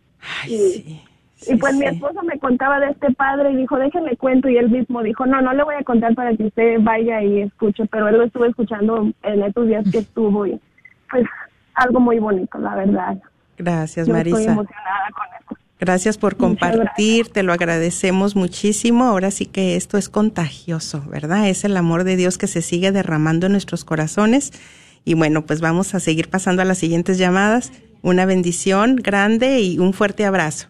[SPEAKER 11] y, y pues mi esposa me contaba de este padre y dijo, déjenme cuento, y él mismo dijo, no, no le voy a contar para que usted vaya y escuche, pero él lo estuvo escuchando en estos días que estuvo, y pues algo muy bonito, la verdad.
[SPEAKER 3] Gracias,
[SPEAKER 11] Yo estoy
[SPEAKER 3] Marisa.
[SPEAKER 11] emocionada con esto.
[SPEAKER 3] Gracias por compartir, te lo agradecemos muchísimo. Ahora sí que esto es contagioso, ¿verdad? Es el amor de Dios que se sigue derramando en nuestros corazones. Y bueno, pues vamos a seguir pasando a las siguientes llamadas. Una bendición grande y un fuerte abrazo.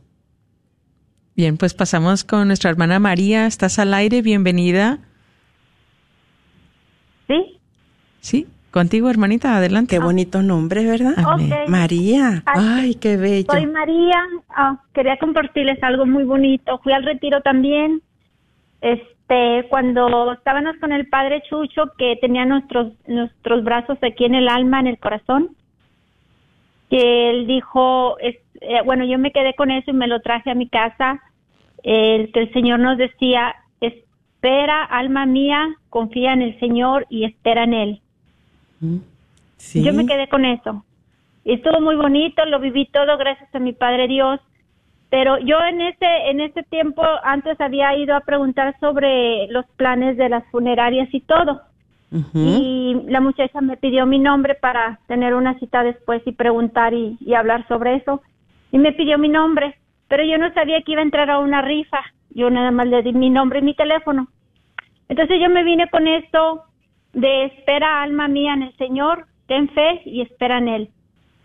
[SPEAKER 4] Bien, pues pasamos con nuestra hermana María. Estás al aire, bienvenida.
[SPEAKER 12] ¿Sí?
[SPEAKER 4] Sí, contigo, hermanita, adelante.
[SPEAKER 3] Qué bonito nombre, ¿verdad? María. Ay, qué bello.
[SPEAKER 12] Soy María. Ah, quería compartirles algo muy bonito. Fui al retiro también. Este, cuando estábamos con el padre Chucho, que tenía nuestros nuestros brazos aquí en el alma, en el corazón, que él dijo, es- eh, bueno, yo me quedé con eso y me lo traje a mi casa. El que el Señor nos decía, espera, alma mía, confía en el Señor y espera en él.
[SPEAKER 3] Sí.
[SPEAKER 12] Yo me quedé con eso. Y estuvo muy bonito, lo viví todo gracias a mi Padre Dios. Pero yo en ese en ese tiempo antes había ido a preguntar sobre los planes de las funerarias y todo. Y la muchacha me pidió mi nombre para tener una cita después y preguntar y, y hablar sobre eso. Y me pidió mi nombre, pero yo no sabía que iba a entrar a una rifa. Yo nada más le di mi nombre y mi teléfono. Entonces yo me vine con esto de espera alma mía en el Señor, ten fe y espera en Él.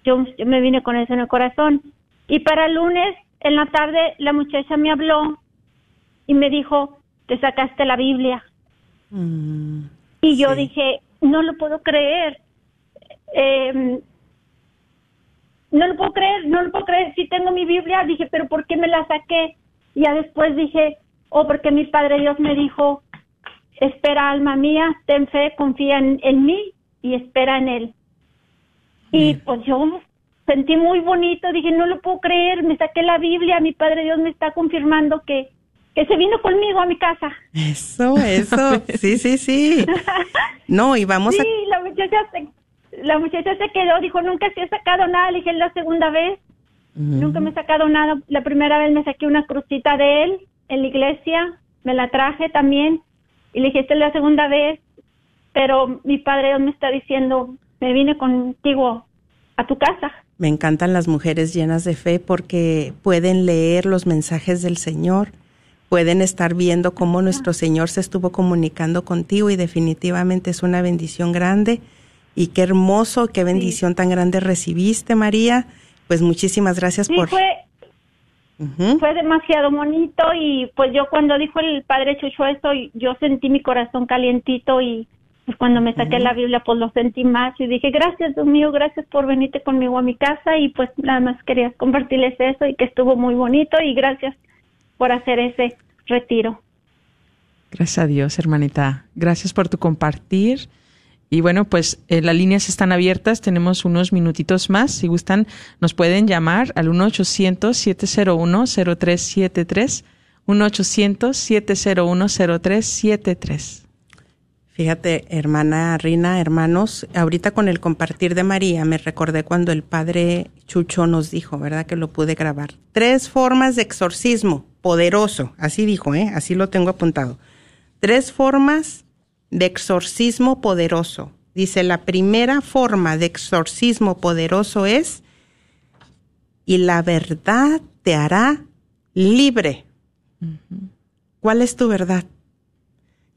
[SPEAKER 12] Yo, yo me vine con eso en el corazón. Y para el lunes, en la tarde, la muchacha me habló y me dijo, te sacaste la Biblia. Y yo dije, no lo puedo creer. Eh, no lo puedo creer, no lo puedo creer. Si tengo mi Biblia, dije, pero ¿por qué me la saqué? Y ya después dije, oh, porque mi Padre Dios me dijo, espera alma mía, ten fe, confía en, en mí y espera en Él. Y pues yo sentí muy bonito, dije, no lo puedo creer, me saqué la Biblia, mi Padre Dios me está confirmando que, que se vino conmigo a mi casa.
[SPEAKER 3] Eso, eso. Sí, sí, sí. No, y vamos
[SPEAKER 12] sí,
[SPEAKER 3] a...
[SPEAKER 12] la muchacha se, la muchacha se quedó, dijo, nunca se ha sacado nada, le dije, la segunda vez, nunca me he sacado nada, la primera vez me saqué una crucita de él en la iglesia, me la traje también y le dije, esta es la segunda vez, pero mi padre Dios me está diciendo, me vine contigo a tu casa.
[SPEAKER 3] Me encantan las mujeres llenas de fe porque pueden leer los mensajes del Señor, pueden estar viendo cómo nuestro Señor se estuvo comunicando contigo y definitivamente es una bendición grande. Y qué hermoso, qué bendición tan grande recibiste, María. Pues muchísimas gracias
[SPEAKER 12] Sí,
[SPEAKER 3] por...
[SPEAKER 12] fue, fue demasiado bonito y pues yo cuando dijo el padre Chucho eso, yo sentí mi corazón calientito y pues cuando me saqué la Biblia pues lo sentí más y dije gracias Dios mío, gracias por venirte conmigo a mi casa y pues nada más quería compartirles eso y que estuvo muy bonito y gracias por hacer ese retiro.
[SPEAKER 4] Gracias a Dios, hermanita. Gracias por tu compartir. Y bueno, pues eh, las líneas están abiertas. Tenemos unos minutitos más. Si gustan, nos pueden llamar al 1-800-701-0373. 1-800-701-0373.
[SPEAKER 3] Fíjate, hermana Rina, hermanos, ahorita con el compartir de María me recordé cuando el padre Chucho nos dijo, ¿verdad? Que lo pude grabar. Tres formas de exorcismo poderoso, así dijo, ¿eh? Así lo tengo apuntado. Tres formas de exorcismo poderoso. Dice, la primera forma de exorcismo poderoso es, y la verdad te hará libre. ¿Cuál es tu verdad?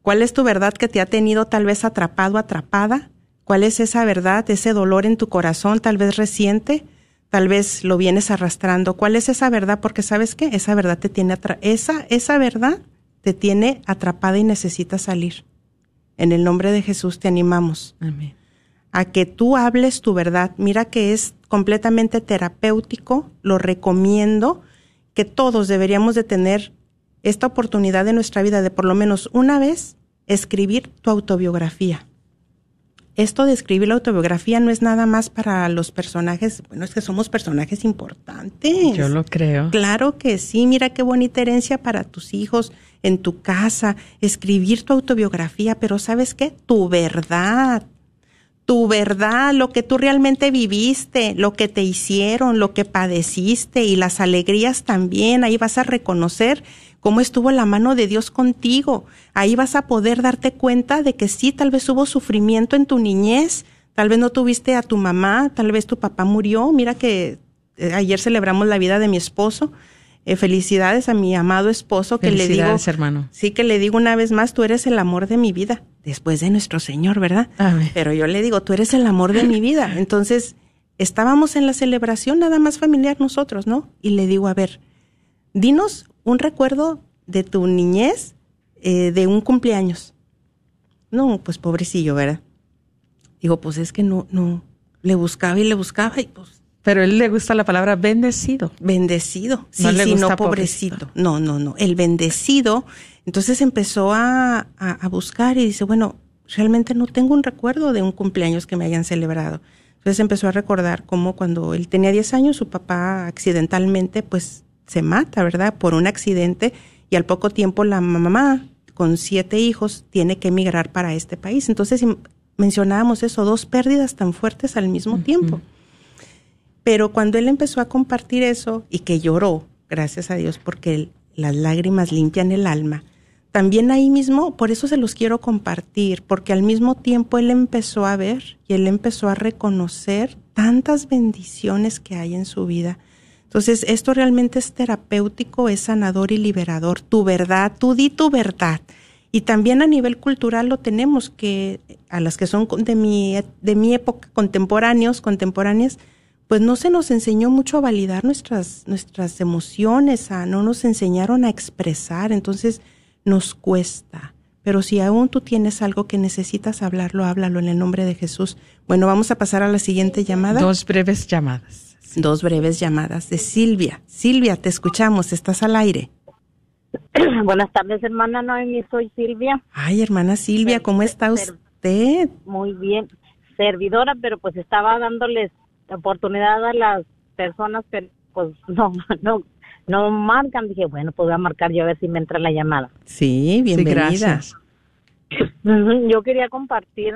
[SPEAKER 3] ¿Cuál es tu verdad que te ha tenido tal vez atrapado, atrapada? ¿Cuál es esa verdad, ese dolor en tu corazón, tal vez reciente? Tal vez lo vienes arrastrando. ¿Cuál es esa verdad? Porque sabes qué, esa verdad te tiene atra esa esa verdad te tiene atrapada y necesita salir. En el nombre de Jesús te animamos
[SPEAKER 4] Amén.
[SPEAKER 3] a que tú hables tu verdad. Mira que es completamente terapéutico, lo recomiendo, que todos deberíamos de tener esta oportunidad de nuestra vida de por lo menos una vez escribir tu autobiografía. Esto de escribir la autobiografía no es nada más para los personajes, bueno, es que somos personajes importantes.
[SPEAKER 4] Yo lo creo.
[SPEAKER 3] Claro que sí, mira qué bonita herencia para tus hijos en tu casa, escribir tu autobiografía, pero ¿sabes qué? Tu verdad, tu verdad, lo que tú realmente viviste, lo que te hicieron, lo que padeciste y las alegrías también, ahí vas a reconocer cómo estuvo la mano de Dios contigo, ahí vas a poder darte cuenta de que sí, tal vez hubo sufrimiento en tu niñez, tal vez no tuviste a tu mamá, tal vez tu papá murió, mira que eh, ayer celebramos la vida de mi esposo, eh, felicidades a mi amado esposo que le digo,
[SPEAKER 4] Felicidades, hermano.
[SPEAKER 3] sí que le digo una vez más, tú eres el amor de mi vida, después de nuestro Señor, ¿verdad?
[SPEAKER 4] Amén.
[SPEAKER 3] Pero yo le digo, tú eres el amor de mi vida. Entonces, estábamos en la celebración nada más familiar nosotros, ¿no? Y le digo, a ver, dinos un recuerdo de tu niñez eh, de un cumpleaños. No, pues pobrecillo, ¿verdad? Digo, pues es que no, no, le buscaba y le buscaba y pues
[SPEAKER 4] Pero a él le gusta la palabra bendecido.
[SPEAKER 3] bendecido. Sí,
[SPEAKER 4] No le
[SPEAKER 3] sí,
[SPEAKER 4] gusta
[SPEAKER 3] no pobrecito. No, no, no. El bendecido. Entonces empezó a, a, a buscar y dice, bueno, realmente no tengo un recuerdo de un cumpleaños que me hayan celebrado. Entonces empezó a recordar cómo cuando él tenía 10 años, su papá accidentalmente, pues se mata, ¿verdad? Por un accidente y al poco tiempo la mamá, con siete hijos, tiene que emigrar para este país. Entonces mencionábamos eso, dos pérdidas tan fuertes al mismo tiempo. Pero cuando él empezó a compartir eso y que lloró, gracias a Dios, porque las lágrimas limpian el alma, también ahí mismo, por eso se los quiero compartir, porque al mismo tiempo él empezó a ver y él empezó a reconocer tantas bendiciones que hay en su vida. Entonces, esto realmente es terapéutico, es sanador y liberador. Tu verdad, tú di tu verdad. Y también a nivel cultural lo tenemos, que a las que son de mi, de mi época, contemporáneos, contemporáneas, pues no se nos enseñó mucho a validar nuestras, nuestras emociones, a, no nos enseñaron a expresar, entonces nos cuesta. Pero si aún tú tienes algo que necesitas hablarlo, háblalo en el nombre de Jesús. Bueno, vamos a pasar a la siguiente llamada.
[SPEAKER 4] Dos breves llamadas.
[SPEAKER 3] Dos breves llamadas de Silvia. Silvia, te escuchamos, estás al aire.
[SPEAKER 13] Buenas tardes, hermana Noemi, soy Silvia.
[SPEAKER 3] Ay, hermana Silvia, ¿cómo está usted?
[SPEAKER 13] Muy bien, servidora, pero pues estaba dándoles la oportunidad a las personas que pues no, no, no marcan. Dije, bueno, pues voy a marcar yo a ver si me entra la llamada.
[SPEAKER 3] Sí, bienvenida.
[SPEAKER 4] gracias.
[SPEAKER 13] Yo quería compartir,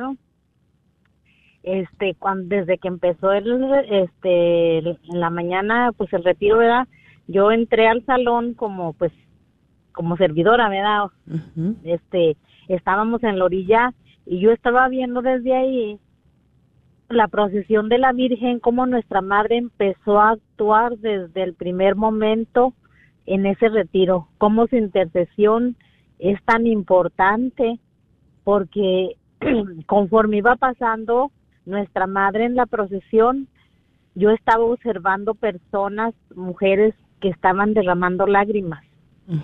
[SPEAKER 13] este, cuando, desde que empezó el, este, el- en la mañana, pues el retiro, ¿verdad? Yo entré al salón como, pues, como servidora, ¿verdad? Este, estábamos en la orilla y yo estaba viendo desde ahí la procesión de la Virgen, cómo nuestra madre empezó a actuar desde el primer momento en ese retiro, cómo su intercesión es tan importante, porque conforme iba pasando nuestra madre en la procesión, yo estaba observando personas, mujeres que estaban derramando lágrimas.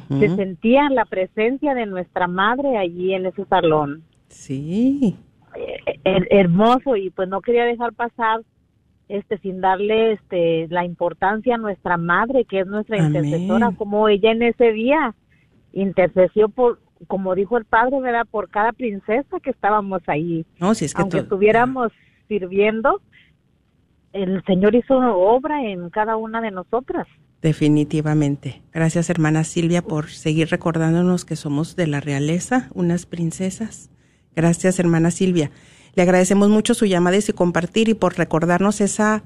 [SPEAKER 13] Se sentía la presencia de nuestra madre allí en ese salón.
[SPEAKER 3] Sí.
[SPEAKER 13] Eh, hermoso y pues no quería dejar pasar este sin darle este la importancia a nuestra madre que es nuestra intercesora como ella en ese día intercesió por como dijo el padre verdad por cada princesa que estábamos ahí
[SPEAKER 3] no si es que
[SPEAKER 13] aunque estuviéramos sirviendo el señor hizo obra en cada una de nosotras
[SPEAKER 3] Definitivamente. Gracias, hermana Silvia, por seguir recordándonos que somos de la realeza, unas princesas. Gracias, hermana Silvia. Le agradecemos mucho su llamada y su compartir y por recordarnos esa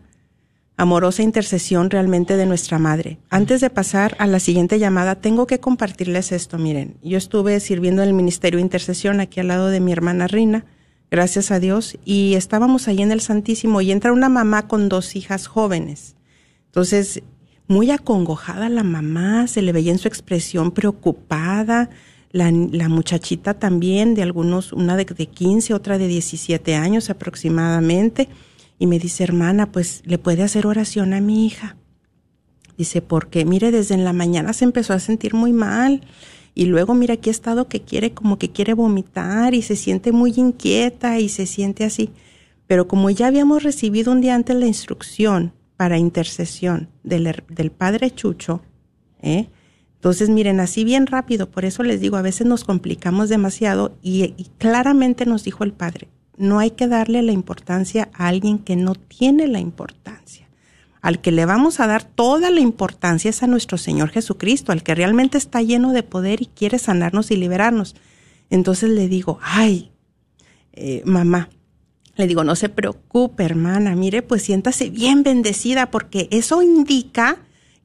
[SPEAKER 3] amorosa intercesión realmente de nuestra madre. Antes de pasar a la siguiente llamada, tengo que compartirles esto. Miren, yo estuve sirviendo en el Ministerio de Intercesión aquí al lado de mi hermana Rina, gracias a Dios, y estábamos ahí en el Santísimo y entra una mamá con dos hijas jóvenes. Entonces, muy acongojada la mamá, se le veía en su expresión preocupada, la, muchachita también, de algunos, una de, de 15, otra de 17 años aproximadamente, y me dice, hermana, pues le puede hacer oración a mi hija. Dice, porque mire, desde en la mañana se empezó a sentir muy mal y luego mira aquí ha estado que quiere como que quiere vomitar y se siente muy inquieta y se siente así. Pero como ya habíamos recibido un día antes la instrucción para intercesión del, del Padre Chucho, ¿eh? Entonces, miren, así bien rápido, por eso les digo, a veces nos complicamos demasiado y, y, claramente nos dijo el Padre, no hay que darle la importancia a alguien que no tiene la importancia. Al que le vamos a dar toda la importancia es a nuestro Señor Jesucristo, al que realmente está lleno de poder y quiere sanarnos y liberarnos. Entonces le digo, ay, eh, mamá, le digo, no se preocupe, hermana, mire, pues siéntase bien bendecida porque eso indica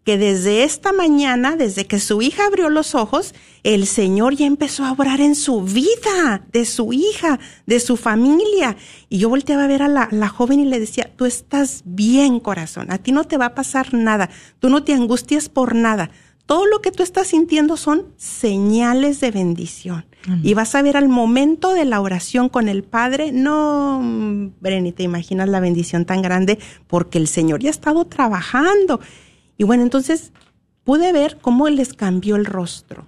[SPEAKER 3] que desde esta mañana, desde que su hija abrió los ojos, el Señor ya empezó a obrar en su vida, de su hija, de su familia. Y yo volteaba a ver a la, la, joven y le decía, tú estás bien, corazón, a ti no te va a pasar nada, tú no te angustias por nada. Todo lo que tú estás sintiendo son señales de bendición. Y vas a ver al momento de la oración con el Padre, no, Breni, te imaginas la bendición tan grande porque el Señor ya ha estado trabajando. Y bueno, entonces pude ver cómo les cambió el rostro.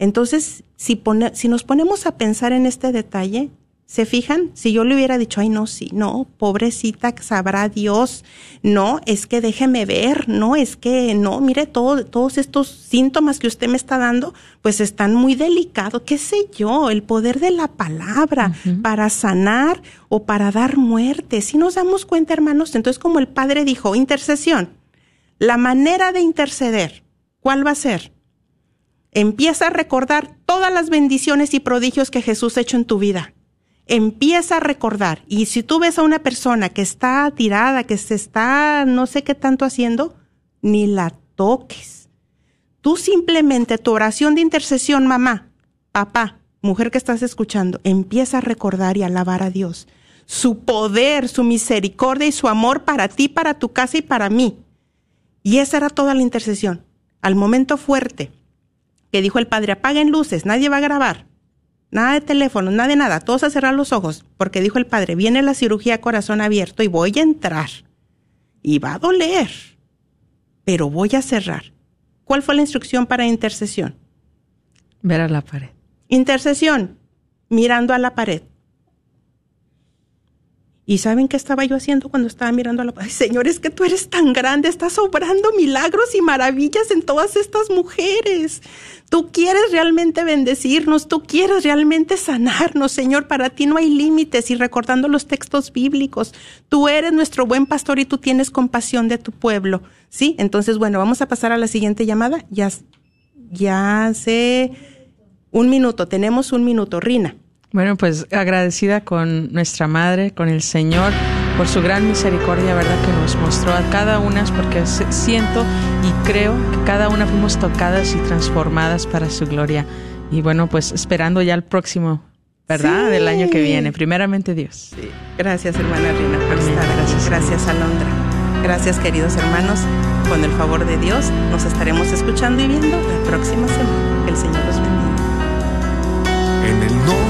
[SPEAKER 3] Entonces, si, pone, si nos ponemos a pensar en este detalle, ¿Se fijan? Si yo le hubiera dicho, ay, no, sí, no, pobrecita, sabrá Dios, no, es que déjeme ver, no, es que no, mire, todo, todos estos síntomas que usted me está dando, pues están muy delicados, qué sé yo, el poder de la palabra uh -huh. para sanar o para dar muerte. Si nos damos cuenta, hermanos, entonces como el Padre dijo, intercesión, la manera de interceder, ¿cuál va a ser? Empieza a recordar todas las bendiciones y prodigios que Jesús ha hecho en tu vida empieza a recordar. Y si tú ves a una persona que está tirada, que se está no sé qué tanto haciendo, ni la toques. Tú simplemente tu oración de intercesión, mamá, papá, mujer que estás escuchando, empieza a recordar y alabar a Dios. Su poder, su misericordia y su amor para ti, para tu casa y para mí. Y esa era toda la intercesión. Al momento fuerte que dijo el padre, apaguen luces, nadie va a grabar Nada de teléfono, nada de nada, todos a cerrar los ojos, porque dijo el padre, viene la cirugía corazón abierto y voy a entrar. Y va a doler, pero voy a cerrar. ¿Cuál fue la instrucción para intercesión?
[SPEAKER 4] Ver a la pared.
[SPEAKER 3] Intercesión, mirando a la pared. ¿Y saben qué estaba yo haciendo cuando estaba mirando a la? Ay, Señor, es que tú eres tan grande, estás obrando milagros y maravillas en todas estas mujeres. Tú quieres realmente bendecirnos, tú quieres realmente sanarnos, Señor. Para ti no hay límites y recordando los textos bíblicos, tú eres nuestro buen pastor y tú tienes compasión de tu pueblo. ¿Sí? Entonces, bueno, vamos a pasar a la siguiente llamada. Ya, ya hace un minuto, tenemos un minuto. Rina.
[SPEAKER 4] Bueno, pues agradecida con nuestra madre, con el Señor, por su gran misericordia, ¿verdad? Que nos mostró a cada una, porque siento y creo que cada una fuimos tocadas y transformadas para su gloria. Y bueno, pues esperando ya el próximo, ¿verdad? Del año que viene. Primeramente Dios.
[SPEAKER 3] Sí. Gracias, hermana Rina, por estar Gracias. Gracias, Alondra. Gracias, queridos hermanos. Con el favor de Dios, nos estaremos escuchando y viendo la próxima semana. Que el Señor los bendiga.
[SPEAKER 14] En el nombre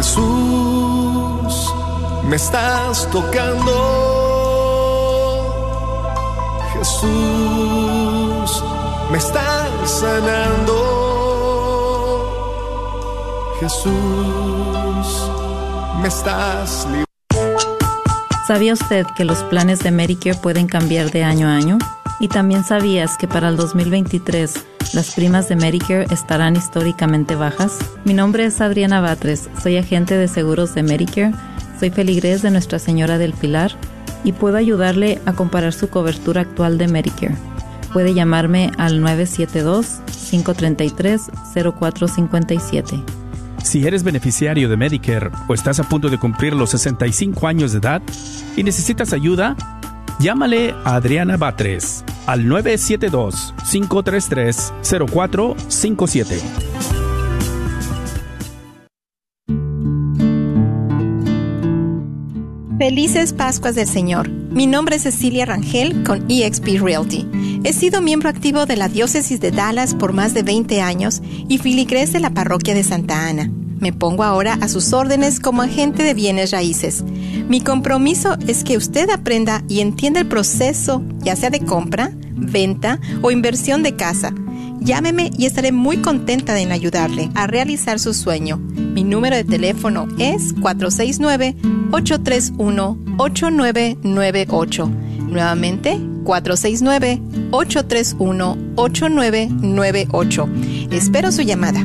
[SPEAKER 14] Jesús, me estás tocando. Jesús, me estás sanando. Jesús, me estás
[SPEAKER 15] ¿Sabía usted que los planes de Medicare pueden cambiar de año a año? Y también sabías que para el 2023 las primas de Medicare estarán históricamente bajas. Mi nombre es Adriana Batres, soy agente de seguros de Medicare, soy feligrés de Nuestra Señora del Pilar y puedo ayudarle a comparar su cobertura actual de Medicare. Puede llamarme al 972-533-0457.
[SPEAKER 7] Si eres beneficiario de Medicare o estás a punto de cumplir los 65 años de edad y necesitas ayuda, llámale a Adriana Batres al 972-533-0457.
[SPEAKER 16] Felices Pascuas del Señor. Mi nombre es Cecilia Rangel con eXp Realty. He sido miembro activo de la Diócesis de Dallas por más de 20 años y filigrés de la Parroquia de Santa Ana. Me pongo ahora a sus órdenes como agente de bienes raíces. Mi compromiso es que usted aprenda y entienda el proceso, ya sea de compra, venta o inversión de casa. Llámeme y estaré muy contenta en ayudarle a realizar su sueño. Mi número de teléfono es 469-831-8998. Nuevamente, 469-831-8998. Espero su llamada.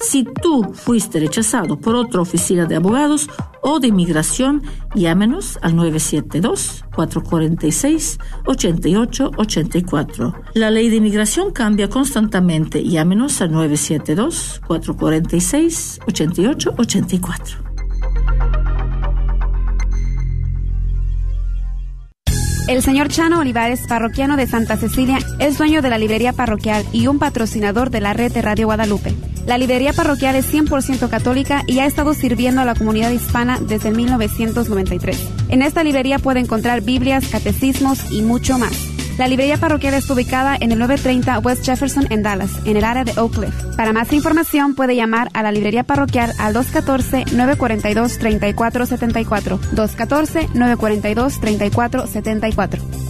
[SPEAKER 17] Si tú fuiste rechazado por otra oficina de abogados o de inmigración, llámenos al 972-446-8884. La ley de inmigración cambia constantemente. Llámenos al 972-446-8884.
[SPEAKER 18] El señor Chano Olivares, parroquiano de Santa Cecilia, es dueño de la librería parroquial y un patrocinador de la red de Radio Guadalupe. La librería parroquial es 100% católica y ha estado sirviendo a la comunidad hispana desde 1993. En esta librería puede encontrar Biblias, catecismos y mucho más. La librería parroquial está ubicada en el 930 West Jefferson en Dallas, en el área de Oak Cliff. Para más información puede llamar a la librería parroquial al 214-942-3474. 214-942-3474.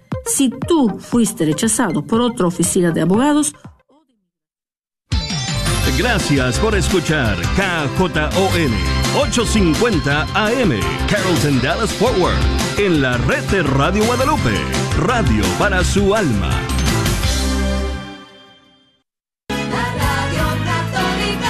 [SPEAKER 17] Si tú fuiste rechazado por otra oficina de abogados,
[SPEAKER 19] Gracias por escuchar KJON 850 AM Carrollton Dallas Forward en la red de Radio Guadalupe, radio para su alma.